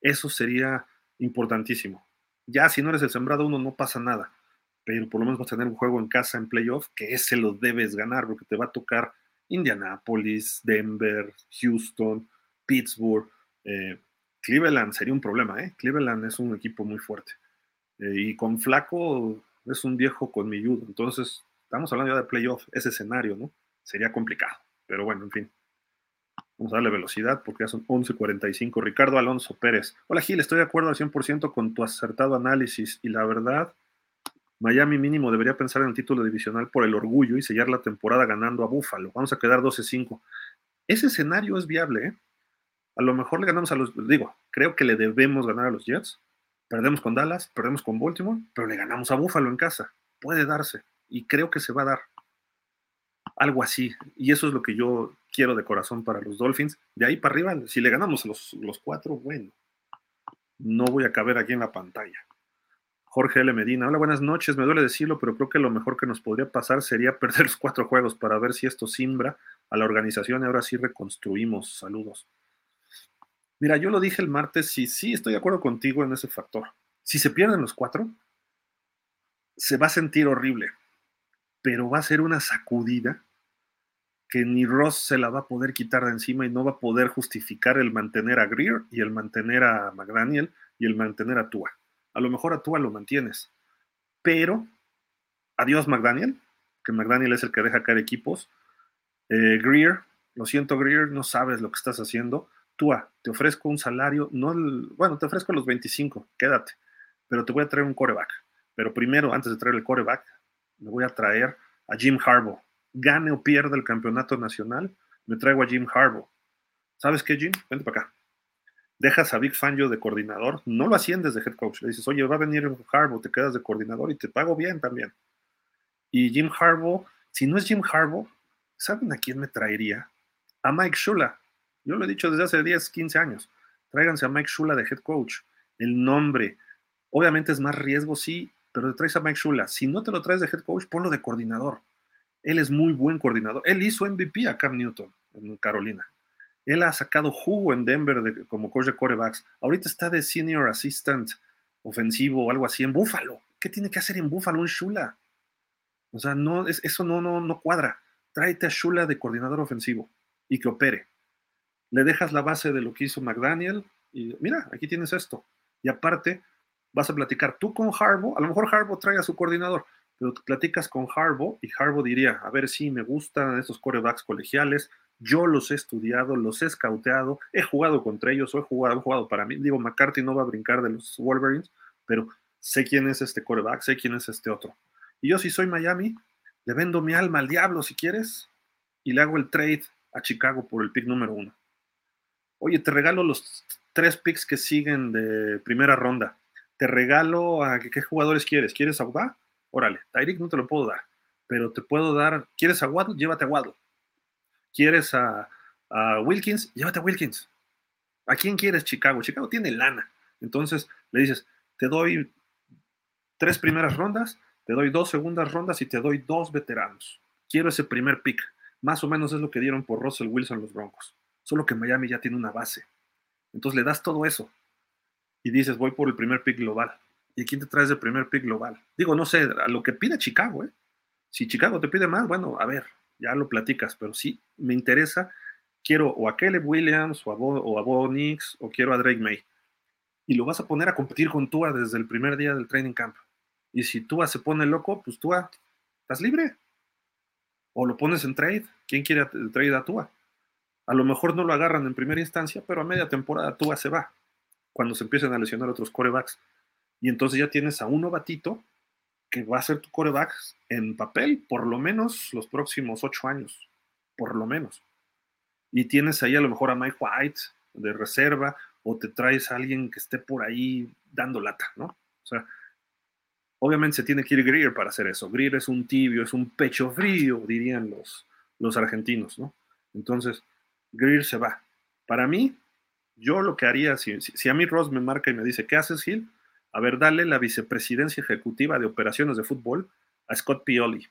Eso sería importantísimo. Ya si no eres el sembrado uno no pasa nada, pero por lo menos vas a tener un juego en casa en playoff que ese lo debes ganar porque te va a tocar Indianapolis, Denver, Houston, Pittsburgh, eh, Cleveland sería un problema, ¿eh? Cleveland es un equipo muy fuerte. Eh, y con Flaco es un viejo con mi entonces Estamos hablando ya de playoff, ese escenario, ¿no? Sería complicado, pero bueno, en fin. Vamos a darle velocidad porque ya son 11.45. Ricardo Alonso Pérez. Hola Gil, estoy de acuerdo al 100% con tu acertado análisis y la verdad, Miami mínimo debería pensar en el título divisional por el orgullo y sellar la temporada ganando a Buffalo. Vamos a quedar 12-5. Ese escenario es viable, ¿eh? A lo mejor le ganamos a los, digo, creo que le debemos ganar a los Jets. Perdemos con Dallas, perdemos con Baltimore, pero le ganamos a Buffalo en casa. Puede darse y creo que se va a dar algo así. Y eso es lo que yo quiero de corazón para los Dolphins. De ahí para arriba, si le ganamos los, los cuatro, bueno, no voy a caber aquí en la pantalla. Jorge L. Medina, hola, buenas noches. Me duele decirlo, pero creo que lo mejor que nos podría pasar sería <laughs> perder los cuatro juegos para ver si esto simbra a la organización y ahora sí reconstruimos. Saludos. Mira, yo lo dije el martes y sí estoy de acuerdo contigo en ese factor. Si se pierden los cuatro, se va a sentir horrible, pero va a ser una sacudida que ni Ross se la va a poder quitar de encima y no va a poder justificar el mantener a Greer y el mantener a McDaniel y el mantener a Tua. A lo mejor a Tua lo mantienes, pero adiós McDaniel, que McDaniel es el que deja caer equipos. Eh, Greer, lo siento Greer, no sabes lo que estás haciendo. Tua, te ofrezco un salario, no bueno, te ofrezco los 25, quédate, pero te voy a traer un coreback. Pero primero, antes de traer el coreback, me voy a traer a Jim Harbaugh gane o pierda el campeonato nacional, me traigo a Jim Harbaugh. ¿Sabes qué, Jim? Vente para acá. Dejas a Big Fangio de coordinador, no lo asciendes de head coach. Le dices, oye, va a venir Harbaugh, te quedas de coordinador y te pago bien también. Y Jim Harbaugh, si no es Jim Harbaugh, ¿saben a quién me traería? A Mike Shula. Yo lo he dicho desde hace 10, 15 años. Tráiganse a Mike Shula de head coach. El nombre. Obviamente es más riesgo, sí, pero te traes a Mike Shula. Si no te lo traes de head coach, ponlo de coordinador. Él es muy buen coordinador. Él hizo MVP a Cam Newton en Carolina. Él ha sacado jugo en Denver como coach de corebacks. Ahorita está de senior assistant ofensivo o algo así en Buffalo. ¿Qué tiene que hacer en Buffalo un Shula? O sea, no, eso no, no, no cuadra. Tráete a Shula de coordinador ofensivo y que opere. Le dejas la base de lo que hizo McDaniel y mira, aquí tienes esto. Y aparte, vas a platicar tú con Harbaugh. A lo mejor Harbaugh trae a su coordinador, pero platicas con Harbaugh y Harbaugh diría, a ver si me gustan estos corebacks colegiales, yo los he estudiado, los he escauteado, he jugado contra ellos he jugado, jugado para mí. Digo, McCarthy no va a brincar de los Wolverines, pero sé quién es este coreback, sé quién es este otro. Y yo si soy Miami, le vendo mi alma al diablo si quieres y le hago el trade a Chicago por el pick número uno. Oye, te regalo los tres picks que siguen de primera ronda. Te regalo a qué jugadores quieres. ¿Quieres a Órale, Tyreek no te lo puedo dar, pero te puedo dar, ¿quieres a Waddle? Llévate a Waddle. ¿Quieres a, Wilkins? Llévate a Wilkins. ¿A quién quieres Chicago? Chicago tiene lana. Entonces le dices, te doy tres primeras rondas, te doy dos segundas rondas y te doy dos veteranos. Quiero ese primer pick. Más o menos es lo que dieron por Russell Wilson los Broncos. Solo que Miami ya tiene una base. Entonces le das todo eso y dices, voy por el primer pick global. ¿Y quién te traes de primer pick global? Digo, no sé, a lo que pide Chicago, ¿eh? Si Chicago te pide más, bueno, a ver, ya lo platicas, pero sí me interesa, quiero o a Caleb Williams o a Bo, o Nix o quiero a Drake May. Y lo vas a poner a competir con Tua desde el primer día del training camp. Y si Tua se pone loco, pues Tua, estás libre. O lo pones en trade. ¿Quién quiere trade a Tua? A lo mejor no lo agarran en primera instancia, pero a media temporada Tua se va. Cuando se empiecen a lesionar otros corebacks. Y entonces ya tienes a un novatito que va a ser tu coreback en papel por lo menos los próximos ocho años, por lo menos. Y tienes ahí a lo mejor a Mike White de reserva o te traes a alguien que esté por ahí dando lata, ¿no? O sea, obviamente se tiene que ir Greer para hacer eso. Greer es un tibio, es un pecho frío, dirían los, los argentinos, ¿no? Entonces, Greer se va. Para mí, yo lo que haría, si, si a mí Ross me marca y me dice, ¿qué haces, Gil? A ver, dale la vicepresidencia ejecutiva de operaciones de fútbol a Scott Pioli.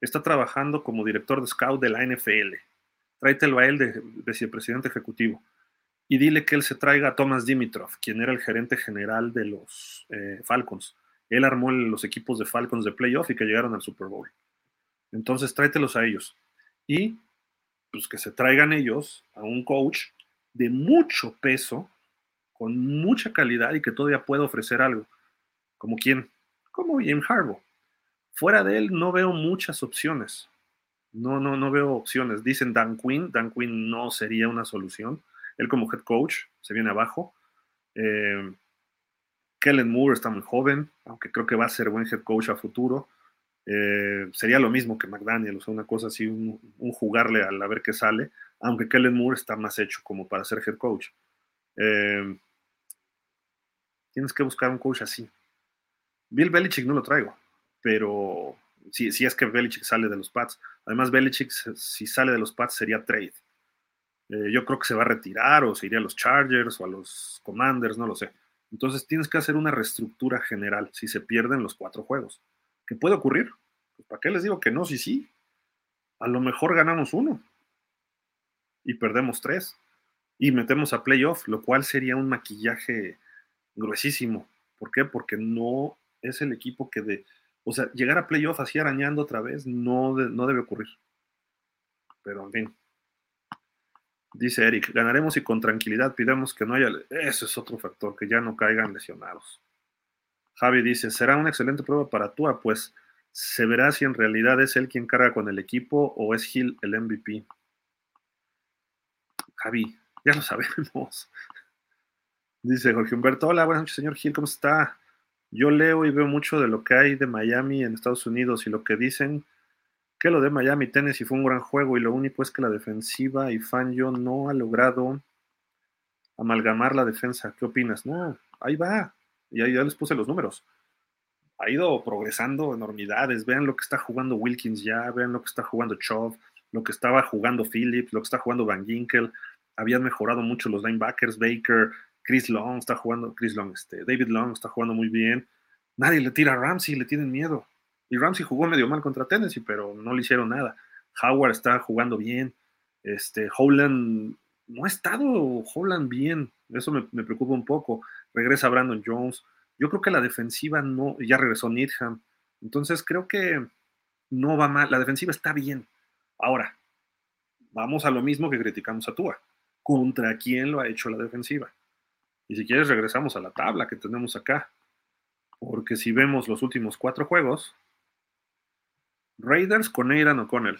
Está trabajando como director de scout de la NFL. Tráetelo a él de vicepresidente ejecutivo. Y dile que él se traiga a Thomas Dimitrov, quien era el gerente general de los eh, Falcons. Él armó los equipos de Falcons de playoff y que llegaron al Super Bowl. Entonces tráetelos a ellos. Y pues que se traigan ellos a un coach de mucho peso con mucha calidad y que todavía puede ofrecer algo. ¿Como quién? Como Jim Harbaugh. Fuera de él no veo muchas opciones. No, no, no veo opciones. Dicen Dan Quinn. Dan Quinn no sería una solución. Él como head coach se viene abajo. Eh, Kellen Moore está muy joven, aunque creo que va a ser buen head coach a futuro. Eh, sería lo mismo que McDaniel, o sea, una cosa así, un, jugarle al a ver qué sale, aunque Kellen Moore está más hecho como para ser head coach. Eh, tienes que buscar un coach así. Bill Belichick no lo traigo, pero si, si es que Belichick sale de los Pats. Además, Belichick, si sale de los Pats, sería trade. Eh, yo creo que se va a retirar o se iría a los Chargers o a los Commanders, no lo sé. Entonces tienes que hacer una reestructura general si se pierden los cuatro juegos. ¿Qué puede ocurrir? Pues, ¿Para qué les digo que no? Sí, sí. A lo mejor ganamos uno y perdemos tres y metemos a playoff, lo cual sería un maquillaje gruesísimo. ¿Por qué? Porque no es el equipo que de, o sea, llegar a playoff así arañando otra vez no, no debe ocurrir. Pero en fin. Dice Eric, ganaremos y con tranquilidad pidamos que no haya... Eso es otro factor, que ya no caigan lesionados. Javi dice, será una excelente prueba para Tua, pues se verá si en realidad es él quien carga con el equipo o es Gil el MVP. Javi, ya lo sabemos. Dice Jorge Humberto, hola, buenas noches, señor Gil, ¿cómo está? Yo leo y veo mucho de lo que hay de Miami en Estados Unidos y lo que dicen que lo de Miami Tennessee fue un gran juego y lo único es que la defensiva y Fangio no ha logrado amalgamar la defensa. ¿Qué opinas? No, ahí va. Y ahí ya les puse los números. Ha ido progresando enormidades. Vean lo que está jugando Wilkins ya, vean lo que está jugando Chov, lo que estaba jugando Phillips, lo que está jugando Van Ginkel. Habían mejorado mucho los linebackers, Baker, Chris Long está jugando, Chris Long, este, David Long está jugando muy bien. Nadie le tira a Ramsey, le tienen miedo. Y Ramsey jugó medio mal contra Tennessee, pero no le hicieron nada. Howard está jugando bien. Este, Holland no ha estado Holland bien. Eso me, preocupa un poco. Regresa Brandon Jones. Yo creo que la defensiva no, ya regresó Needham. Entonces creo que no va mal. La defensiva está bien. Ahora, vamos a lo mismo que criticamos a Tua. ¿Contra quién lo ha hecho la defensiva? Y si quieres, regresamos a la tabla que tenemos acá. Porque si vemos los últimos cuatro juegos, Raiders con Aidan O'Connell.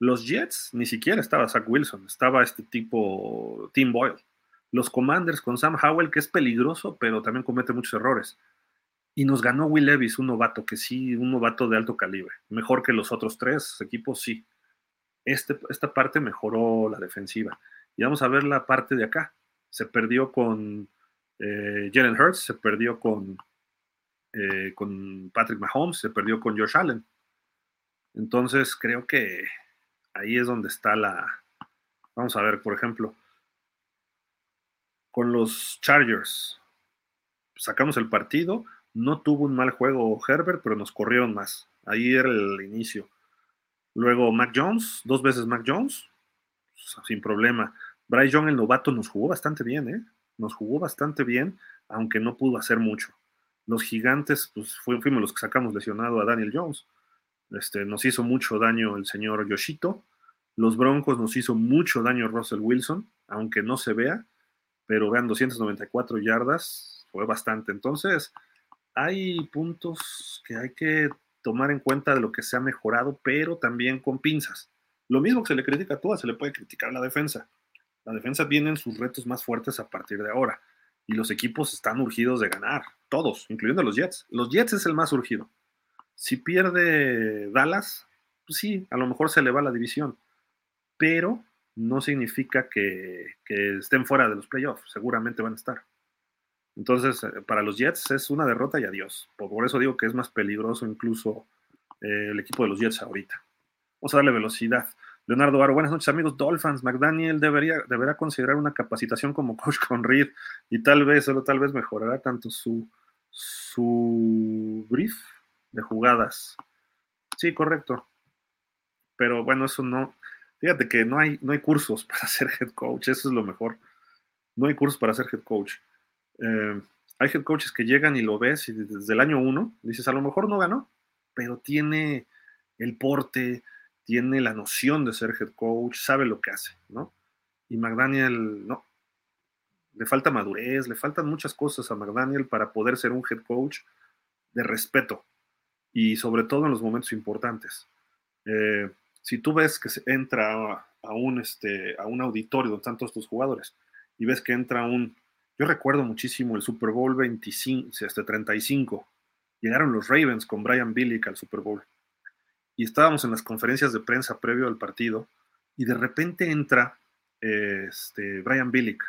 Los Jets ni siquiera estaba Zach Wilson, estaba este tipo Tim Boyle. Los Commanders con Sam Howell, que es peligroso, pero también comete muchos errores. Y nos ganó Will Levis, un novato, que sí, un novato de alto calibre. Mejor que los otros tres equipos, sí. Este, esta parte mejoró la defensiva. Y vamos a ver la parte de acá. Se perdió con eh, Jalen Hurts, se perdió con, eh, con Patrick Mahomes, se perdió con Josh Allen. Entonces creo que ahí es donde está la... Vamos a ver, por ejemplo, con los Chargers, sacamos el partido, no tuvo un mal juego Herbert, pero nos corrieron más. Ahí era el inicio. Luego Mac Jones, dos veces Mac Jones, sin problema. Bryce Young, el novato, nos jugó bastante bien, ¿eh? Nos jugó bastante bien, aunque no pudo hacer mucho. Los gigantes, pues fuimos los que sacamos lesionado a Daniel Jones. Este, nos hizo mucho daño el señor Yoshito. Los Broncos nos hizo mucho daño Russell Wilson, aunque no se vea, pero vean 294 yardas, fue bastante. Entonces, hay puntos que hay que tomar en cuenta de lo que se ha mejorado, pero también con pinzas. Lo mismo que se le critica a todas, se le puede criticar a la defensa. La defensa viene sus retos más fuertes a partir de ahora. Y los equipos están urgidos de ganar, todos, incluyendo los Jets. Los Jets es el más urgido. Si pierde Dallas, pues sí, a lo mejor se le va la división, pero no significa que, estén fuera de los playoffs, seguramente van a estar. Entonces, eh, para los Jets es una derrota y adiós. Por eso digo que es más peligroso incluso eh, el equipo de los Jets ahorita. Vamos a darle velocidad. Leonardo Aro, buenas noches amigos Dolphins. McDaniel debería, deberá considerar una capacitación como coach con Reed y tal vez, solo tal vez mejorará tanto su, su brief de jugadas. Sí, correcto. Pero bueno, eso no. Fíjate que no hay, no hay cursos <laughs> para ser head coach, eso es lo mejor. No hay cursos para ser head coach. Eh, hay head coaches que llegan y lo ves y desde el año uno dices, a lo mejor no ganó, pero tiene el porte, tiene la noción de ser head coach, sabe lo que hace, ¿no? Y McDaniel, no. Le falta madurez, le faltan muchas cosas a McDaniel para poder ser un head coach de respeto, y sobre todo en los momentos importantes. Eh, si tú ves que se entra a, un, este, a un auditorio donde están todos estos jugadores y ves que entra un, yo recuerdo muchísimo el Super Bowl 25, este 35, llegaron los Ravens con Brian Billick al Super Bowl y estábamos en las conferencias de prensa previo al partido y de repente entra este, Brian Billick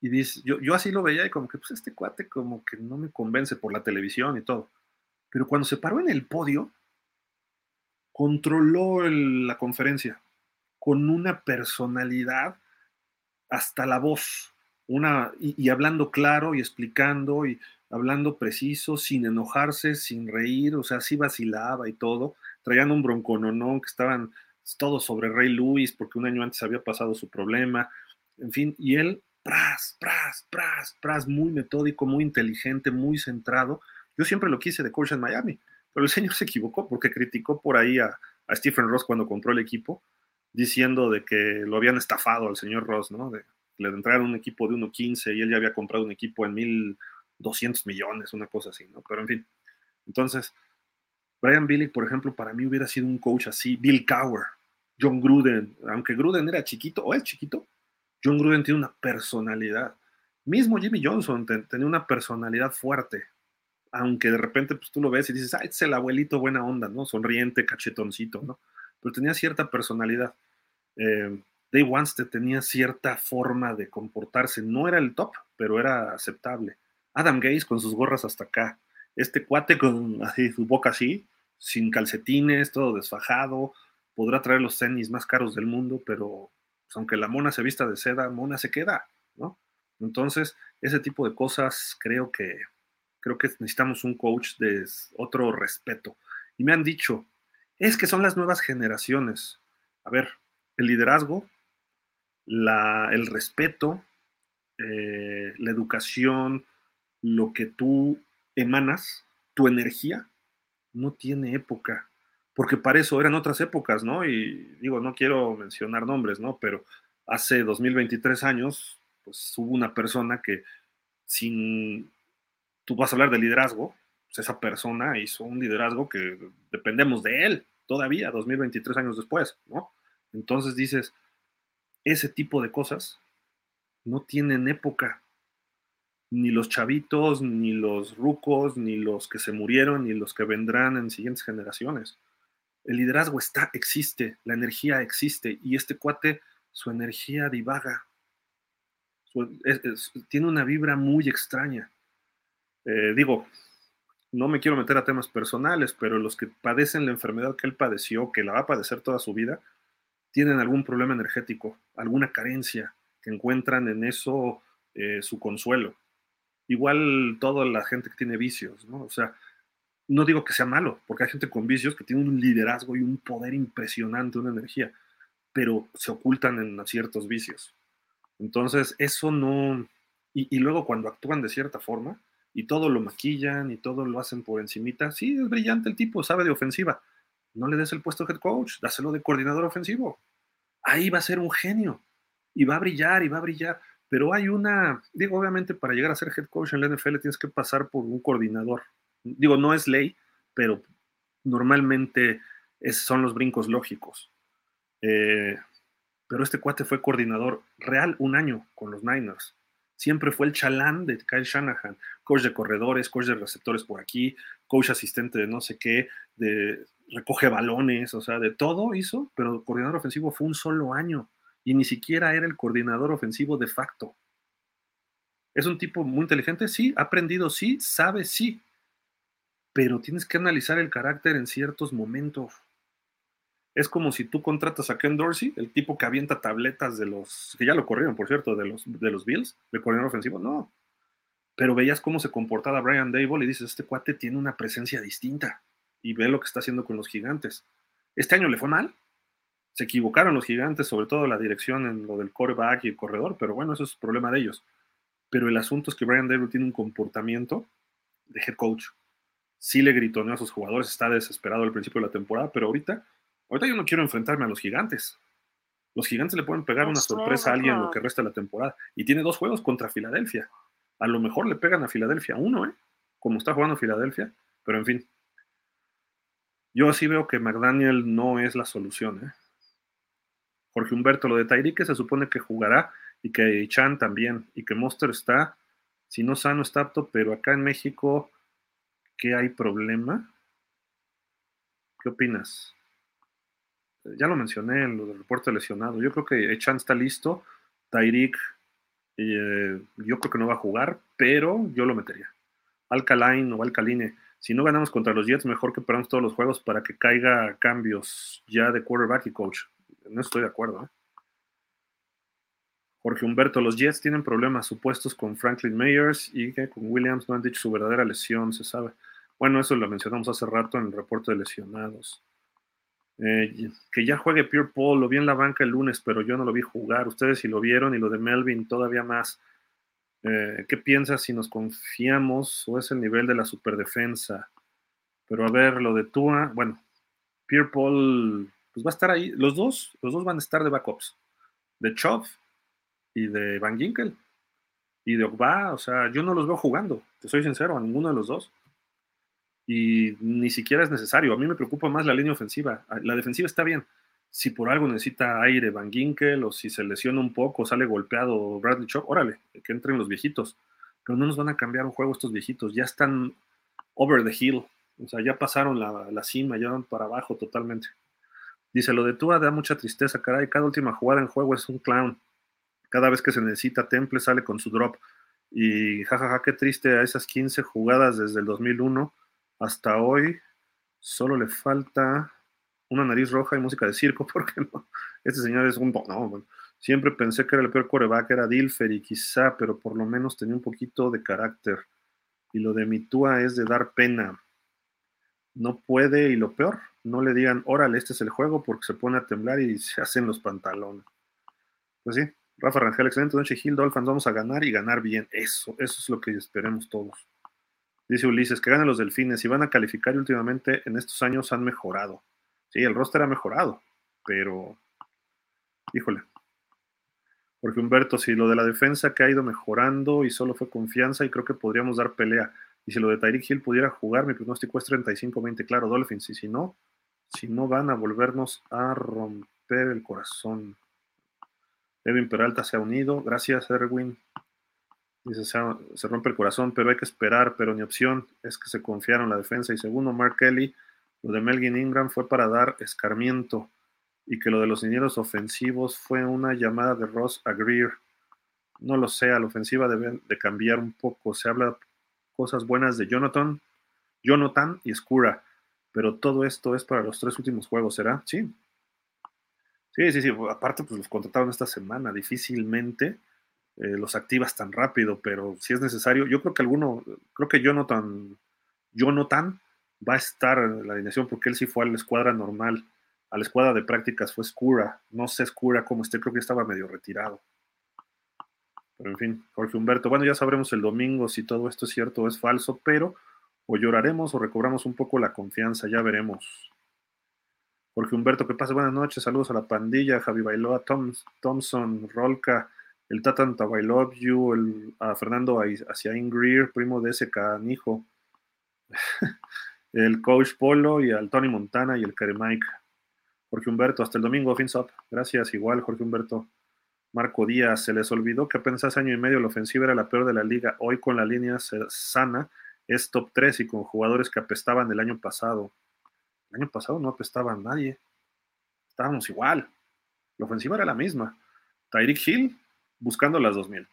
y dice, yo, yo así lo veía y como que pues este cuate como que no me convence por la televisión y todo. Pero cuando se paró en el podio, controló la conferencia con una personalidad hasta la voz, una, y, hablando claro y explicando y hablando preciso, sin enojarse, sin reír, o sea, así vacilaba y todo, traían un broncononón que estaban todos sobre Rey Luis porque un año antes había pasado su problema, en fin, y él, pras, pras, pras, pras, muy metódico, muy inteligente, muy centrado. Yo siempre lo quise de coach en Miami, pero el señor se equivocó porque criticó por ahí a, Stephen Ross cuando compró el equipo, diciendo de que lo habían estafado al señor Ross, ¿no? De, le entregaron un equipo de 1.15 y él ya había comprado un equipo en 1.200 millones, una cosa así, ¿no? Pero en fin. Entonces, Brian Billick, por ejemplo, para mí hubiera sido un coach así, Bill Cower, John Gruden, aunque Gruden era chiquito, o es chiquito, John Gruden tiene una personalidad. Mismo Jimmy Johnson tenía una personalidad fuerte, aunque de repente pues, tú lo ves y dices, ah, es el abuelito buena onda, ¿no? Sonriente, cachetoncito, ¿no? Pero tenía cierta personalidad. Eh, Dave Wanstead tenía cierta forma de comportarse. No era el top, pero era aceptable. Adam Gaze con sus gorras hasta acá. Este cuate con <laughs> su boca así, sin calcetines, todo desfajado. Podrá traer los tenis más caros del mundo, pero pues, aunque la mona se vista de seda, mona se queda, ¿no? Entonces, ese tipo de cosas creo que creo que necesitamos un coach de otro respeto. Y me han dicho, es que son las nuevas generaciones. A ver, el liderazgo, la, el respeto, eh, la educación, lo que tú emanas, tu energía, no tiene época. Porque para eso eran otras épocas, ¿no? Y digo, no quiero mencionar nombres, ¿no? Pero hace 2023 años, pues hubo una persona que sin tú vas a hablar de liderazgo, pues esa persona hizo un liderazgo que dependemos de él todavía, 2023 años después, ¿no? Entonces dices, ese tipo de cosas no tienen época. Ni los chavitos, ni los rucos, ni los que se murieron, ni los que vendrán en siguientes generaciones. El liderazgo está, existe, la energía existe, y este cuate, su energía divaga. tiene una vibra muy extraña. Eh, digo, no me quiero meter a temas personales, pero los que padecen la enfermedad que él padeció, que la va a padecer toda su vida, tienen algún problema energético, alguna carencia, que encuentran en eso eh, su consuelo. Igual toda la gente que tiene vicios, ¿no? O sea, no digo que sea malo, porque hay gente con vicios que tiene un liderazgo y un poder impresionante, una energía, pero se ocultan en ciertos vicios. Entonces, eso no... y luego cuando actúan de cierta forma, y todo lo maquillan y todo lo hacen por encimita. Sí, es brillante el tipo, sabe de ofensiva. No le des el puesto de head coach, dáselo de coordinador ofensivo. Ahí va a ser un genio y va a brillar y va a brillar. Pero hay una, digo, obviamente para llegar a ser head coach en la NFL tienes que pasar por un coordinador. Digo, no es ley, pero normalmente son los brincos lógicos. Eh, pero este cuate fue coordinador real un año con los Niners siempre fue el chalán de Kyle Shanahan, coach de corredores, coach de receptores por aquí, coach asistente de no sé qué, de recoge balones, o sea, de todo hizo, pero coordinador ofensivo fue un solo año y ni siquiera era el coordinador ofensivo de facto. Es un tipo muy inteligente, sí, ha aprendido, sí, sabe, sí, pero tienes que analizar el carácter en ciertos momentos. Es como si tú contratas a Ken Dorsey, el tipo que avienta tabletas de los, que ya lo corrieron, por cierto, de los, de los Bills, de corredor ofensivo. No. Pero veías cómo se comportaba Brian Dable y dices, este cuate tiene una presencia distinta. Y ve lo que está haciendo con los gigantes. Este año le fue mal. Se equivocaron los gigantes, sobre todo la dirección en lo del coreback y el corredor, pero bueno, eso es problema de ellos. Pero el asunto es que Brian Dable tiene un comportamiento de head coach. Sí le gritoneó a sus jugadores, está desesperado al principio de la temporada, pero ahorita Ahorita yo no quiero enfrentarme a los gigantes. Los gigantes le pueden pegar una sorpresa a alguien lo que resta de la temporada. Y tiene dos juegos contra Filadelfia. A lo mejor le pegan a Filadelfia uno, ¿eh? Como está jugando Filadelfia. Pero en fin, Yo sí veo que McDaniel no es la solución. ¿eh? Jorge Humberto, lo de Tyreek se supone que jugará y que Chan también, y que Monster está, si no sano, está apto, pero acá en México, ¿qué hay problema? ¿Qué opinas? Ya lo mencioné en lo del reporte lesionado. Yo creo que Chan está listo. Tyreek, eh, yo creo que no va a jugar, pero yo lo metería. Alkaline o Alcaline. Si no ganamos contra los Jets, mejor que perdamos todos los juegos para que caiga cambios ya de quarterback y coach. No estoy de acuerdo. ¿eh? Jorge Humberto, los Jets tienen problemas supuestos con Franklin Mayers y que con Williams no han dicho su verdadera lesión, se sabe. Bueno, eso lo mencionamos hace rato en el reporte de lesionados. Eh, que ya juegue Pierre Paul, lo vi en la banca el lunes, pero yo no lo vi jugar. Ustedes sí lo vieron y lo de Melvin todavía más. Eh, ¿Qué piensas si nos confiamos o es el nivel de la superdefensa? Pero a ver, lo de Tua, bueno, Pierre Paul, pues va a estar ahí. Los dos, los dos van a estar de backups. De Chov y de Van Ginkel y de Ogba. O sea, yo no los veo jugando, te soy sincero, a ninguno de los dos. Y ni siquiera es necesario. A mí me preocupa más la línea ofensiva. La defensiva está bien si por algo necesita aire Van Ginkel o si se lesiona un poco, sale golpeado Bradley Chop, órale, que entren los viejitos. Pero no nos van a cambiar un juego estos viejitos, ya están over the hill, o sea, ya pasaron la, cima, ya van para abajo totalmente. Dice, lo de Tua da mucha tristeza, caray, cada última jugada en juego es un clown. Cada vez que se necesita Temple sale con su drop. Y jajaja, qué triste a esas 15 jugadas desde el 2001 hasta hoy. Solo le falta una nariz roja y música de circo, <laughs> porque no, este señor es un... No, siempre pensé que era el peor coreback, era Dilfer y quizá, pero por lo menos tenía un poquito de carácter. Y lo de Mitúa es de dar pena. No puede, y lo peor, no le digan, órale, este es el juego, porque se pone a temblar y se hacen los pantalones. Pues sí, Rafa Rangel, excelente noche, Gil Dolphins, vamos a ganar y ganar bien. Eso, eso es lo que esperemos todos. Dice Ulises, que ganen los delfines y van a calificar y últimamente en estos años han mejorado. Sí, el roster ha mejorado, pero híjole. Porque Humberto, si lo de la defensa que ha ido mejorando y solo fue confianza y creo que podríamos dar pelea. Y si lo de Tyreek Hill pudiera jugar, mi pronóstico es 35-20, claro, Dolphins. Y si no, si no van a volvernos a romper el corazón. Evin Peralta se ha unido. Gracias, Erwin. Dice, se, rompe el corazón, pero hay que esperar, pero ni opción es que se confiaron en la defensa. Y segundo, Mark Kelly lo de Melvin Ingram fue para dar escarmiento y que lo de los dineros ofensivos fue una llamada de Ross a Greer. No lo sé, a la ofensiva debe de cambiar un poco. Se habla cosas buenas de Jonathan, Jonathan y Skura, pero todo esto es para los tres últimos juegos, ¿será? Sí. Sí, sí, sí. Aparte, pues los contrataron esta semana. Difícilmente eh, los activas tan rápido, pero si es necesario, yo creo que alguno, creo que Jonathan, Jonathan va a estar en la alineación porque él sí fue a la escuadra normal. A la escuadra de prácticas fue Escura. No sé Escura cómo esté, creo que estaba medio retirado. Pero en fin, Jorge Humberto. Bueno, ya sabremos el domingo si todo esto es cierto o es falso, pero o lloraremos o recobramos un poco la confianza, ya veremos. Jorge Humberto, que pase buenas noches, saludos a la pandilla, Javi Bailoa, Tom, Thompson, Rolka, el Tatan I Love You, el, a Fernando hacia Ingrid, primo de ese canijo. <laughs> el coach Polo y al Tony Montana y el Mike. Jorge Humberto, hasta el domingo, fins up. Gracias, igual, Jorge Humberto. Marco Díaz, se les olvidó que apenas hace año y medio la ofensiva era la peor de la liga. Hoy con la línea sana es top 3 y con jugadores que apestaban el año pasado. El año pasado no apestaba a nadie. Estábamos igual. La ofensiva era la misma. Tyreek Hill buscando las 2000.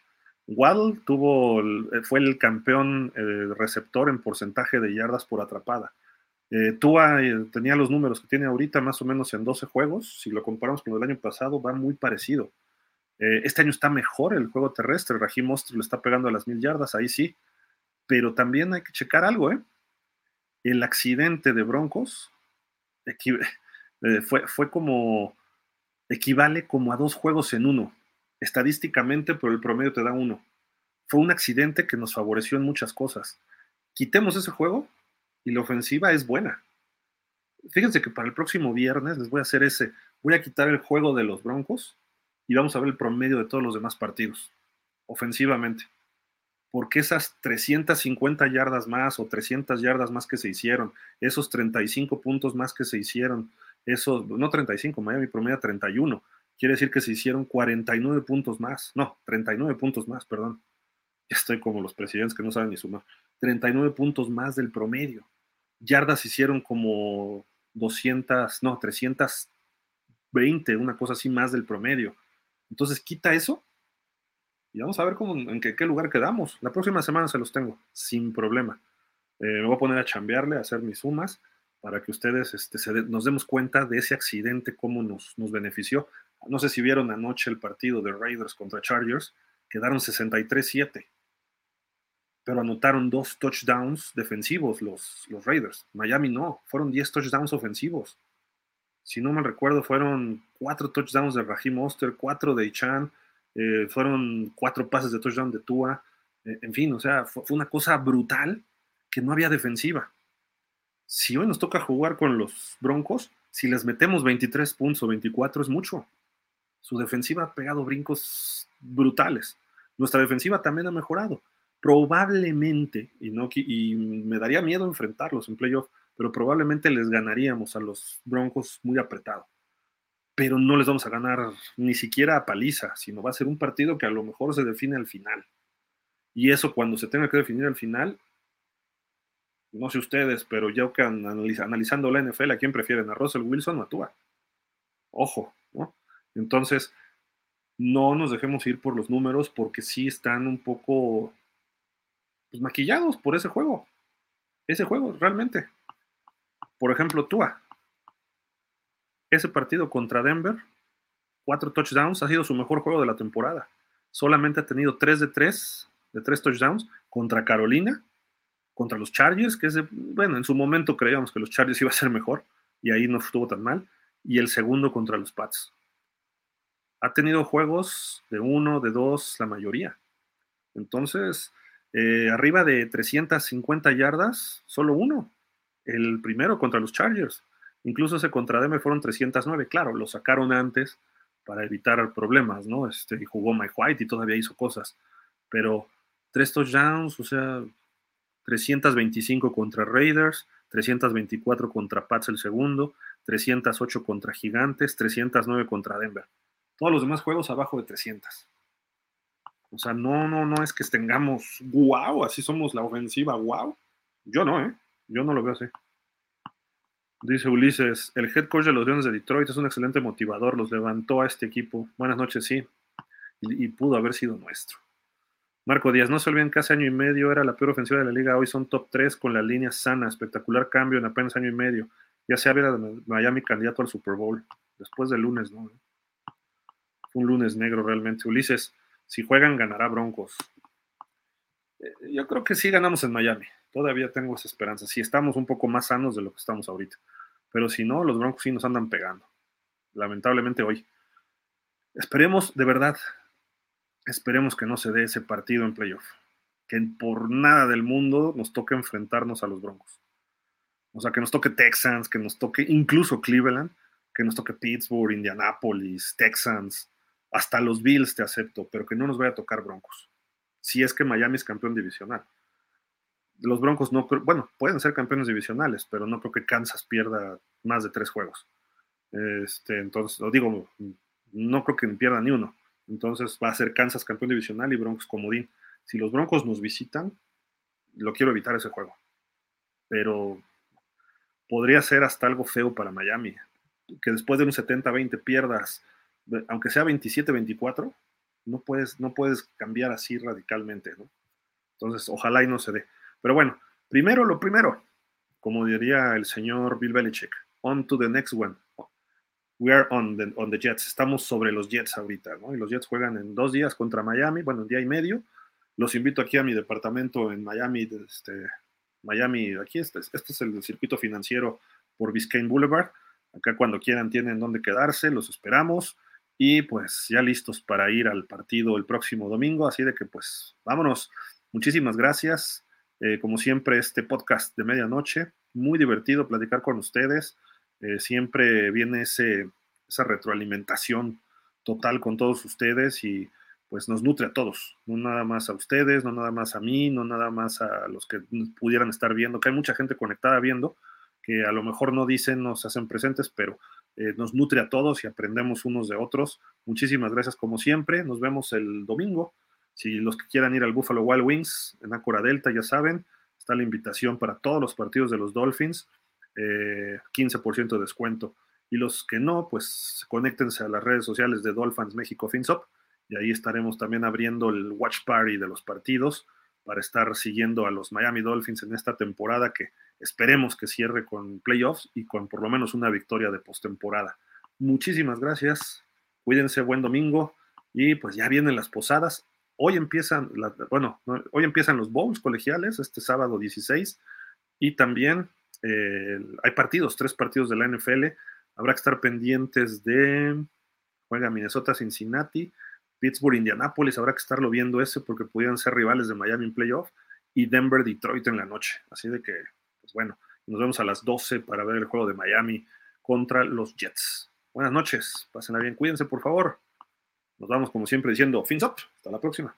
Waddle tuvo, eh, fue el campeón eh, receptor en porcentaje de yardas por atrapada. Eh, Tua tenía los números que tiene ahorita más o menos en 12 juegos. Si lo comparamos con el año pasado, va muy parecido. Este año está mejor el juego terrestre. Raheem Monster le está pegando a las mil yardas, ahí sí. Pero también hay que checar algo, ¿eh? El accidente de Broncos <laughs> fue, fue como, equivale como a dos juegos en uno estadísticamente, pero el promedio te da uno. Fue un accidente que nos favoreció en muchas cosas. Quitemos ese juego y la ofensiva es buena. Fíjense que para el próximo viernes les voy a hacer ese. Voy a quitar el juego de los Broncos y vamos a ver el promedio de todos los demás partidos, ofensivamente. porque esas 350 yardas más o 300 yardas más que se hicieron, esos 35 puntos más que se hicieron, esos, no 35, Miami promedio 31, quiere decir que se hicieron 49 puntos más, no, 39 puntos más, perdón. Estoy como los presidentes que no saben ni sumar. 39 puntos más del promedio. Yardas hicieron como 200, no, 320, una cosa así más del promedio. Entonces quita eso y vamos a ver cómo, en qué, lugar quedamos. La próxima semana se los tengo, sin problema. Eh, me voy a poner a chambearle, a hacer mis sumas, para que ustedes este, nos demos cuenta de ese accidente, cómo nos, nos benefició. No sé si vieron anoche el partido de Raiders contra Chargers, quedaron 63-7, pero anotaron dos touchdowns defensivos los, los Raiders. Miami no, fueron 10 touchdowns ofensivos. Si no mal recuerdo, fueron cuatro touchdowns de Raheem Oster, cuatro de Ichan, eh, fueron cuatro pases de touchdown de Tua, eh, en fin, o sea, fue, una cosa brutal que no había defensiva. Si hoy nos toca jugar con los Broncos, si les metemos 23 puntos o 24 es mucho. Su defensiva ha pegado brincos brutales. Nuestra defensiva también ha mejorado. Probablemente, y, no, y me daría miedo enfrentarlos en playoff, pero probablemente les ganaríamos a los Broncos muy apretado pero no les vamos a ganar ni siquiera a paliza, sino va a ser un partido que a lo mejor se define al final. Y eso cuando se tenga que definir al final, no sé ustedes, pero ya que analizando la NFL, ¿a quién prefieren? ¿A Russell Wilson o a? Ojo, ¿no? Entonces, no nos dejemos ir por los números porque sí están un poco pues, maquillados por ese juego. Ese juego, realmente. Por ejemplo, Tua ese partido contra Denver, cuatro touchdowns, ha sido su mejor juego de la temporada. Solamente ha tenido tres de tres, de tres touchdowns contra Carolina, contra los Chargers, que es bueno, en su momento creíamos que los Chargers iba a ser mejor y ahí no estuvo tan mal, y el segundo contra los Pats. Ha tenido juegos de uno, de dos, la mayoría. Entonces, eh, arriba de 350 yardas, solo uno. El primero contra los Chargers. Incluso ese contra Deme fueron 309, claro, lo sacaron antes para evitar problemas, ¿no? Este, jugó Mike White y todavía hizo cosas, pero tres touchdowns, o sea, 325 contra Raiders, 324 contra Pats el segundo, 308 contra Gigantes, 309 contra Denver. Todos los demás juegos abajo de 300. O sea, no, no, no es que tengamos wow, así somos la ofensiva, wow. Yo no, ¿eh? Yo no lo veo así. Dice Ulises, el head coach de los Leones de Detroit es un excelente motivador, los levantó a este equipo. Buenas noches, sí. Y, pudo haber sido nuestro. Marco Díaz, no se olviden que hace año y medio era la peor ofensiva de la liga, hoy son top 3 con la línea sana, espectacular cambio en apenas año y medio. Ya sea era Miami candidato al Super Bowl, después del lunes, ¿no? Un lunes negro realmente. Ulises, si juegan ganará Broncos. Eh, yo creo que sí ganamos en Miami. Todavía tengo esa esperanza. Si estamos un poco más sanos de lo que estamos ahorita. Pero si no, los Broncos sí nos andan pegando. Lamentablemente hoy. Esperemos, de verdad, esperemos que no se dé ese partido en playoff. Que por nada del mundo nos toque enfrentarnos a los Broncos. O sea, que nos toque Texans, que nos toque incluso Cleveland, que nos toque Pittsburgh, Indianapolis, Texans, hasta los Bills te acepto, pero que no nos vaya a tocar Broncos. Si es que Miami es campeón divisional los Broncos no, bueno, pueden ser campeones divisionales, pero no creo que Kansas pierda más de tres juegos. Este, entonces, lo digo, no creo que pierda ni uno. Entonces va a ser Kansas campeón divisional y Broncos comodín. Si los Broncos nos visitan, lo quiero evitar ese juego. Pero podría ser hasta algo feo para Miami. Que después de un 70-20 pierdas, aunque sea 27-24, no puedes, no puedes cambiar así radicalmente, ¿no? Entonces, ojalá y no se dé. Pero bueno, primero lo primero, como diría el señor Bill Belichick, on to the next one. We are on the, on the Jets. Estamos sobre los Jets ahorita, ¿no? Y los Jets juegan en dos días contra Miami, bueno, un día y medio. Los invito aquí a mi departamento en Miami, este, Miami, aquí este, este es el circuito financiero por Biscayne Boulevard. Acá cuando quieran tienen dónde quedarse, los esperamos y pues ya listos para ir al partido el próximo domingo, así de que pues vámonos. Muchísimas gracias. Eh, como siempre, este podcast de medianoche, muy divertido platicar con ustedes. Eh, siempre viene esa retroalimentación total con todos ustedes y pues nos nutre a todos, no nada más a ustedes, no nada más a mí, no nada más a los que pudieran estar viendo, que hay mucha gente conectada viendo, que a lo mejor no dicen, no se hacen presentes, pero eh, nos nutre a todos y aprendemos unos de otros. Muchísimas gracias como siempre, nos vemos el domingo. Si los que quieran ir al Buffalo Wild Wings en Acura Delta, ya saben, está la invitación para todos los partidos de los Dolphins, 15% eh, de descuento. Y los que no, pues conéctense a las redes sociales de Dolphins México FinSop y ahí estaremos también abriendo el watch party de los partidos para estar siguiendo a los Miami Dolphins en esta temporada que esperemos que cierre con playoffs y con por lo menos una victoria de postemporada. Muchísimas gracias, cuídense, buen domingo y pues ya vienen las posadas. Hoy empiezan, bueno, hoy empiezan los bowls colegiales, este sábado 16, y también eh, hay partidos, tres partidos de la NFL. Habrá que estar pendientes de, juega Minnesota, Cincinnati, Pittsburgh, Indianapolis, habrá que estarlo viendo ese porque pudieran ser rivales de Miami en playoff y Denver, Detroit en la noche. Así de que, pues bueno, nos vemos a las 12 para ver el juego de Miami contra los Jets. Buenas noches, pásenla bien, cuídense por favor. Nos vamos como siempre diciendo, fins up, hasta la próxima.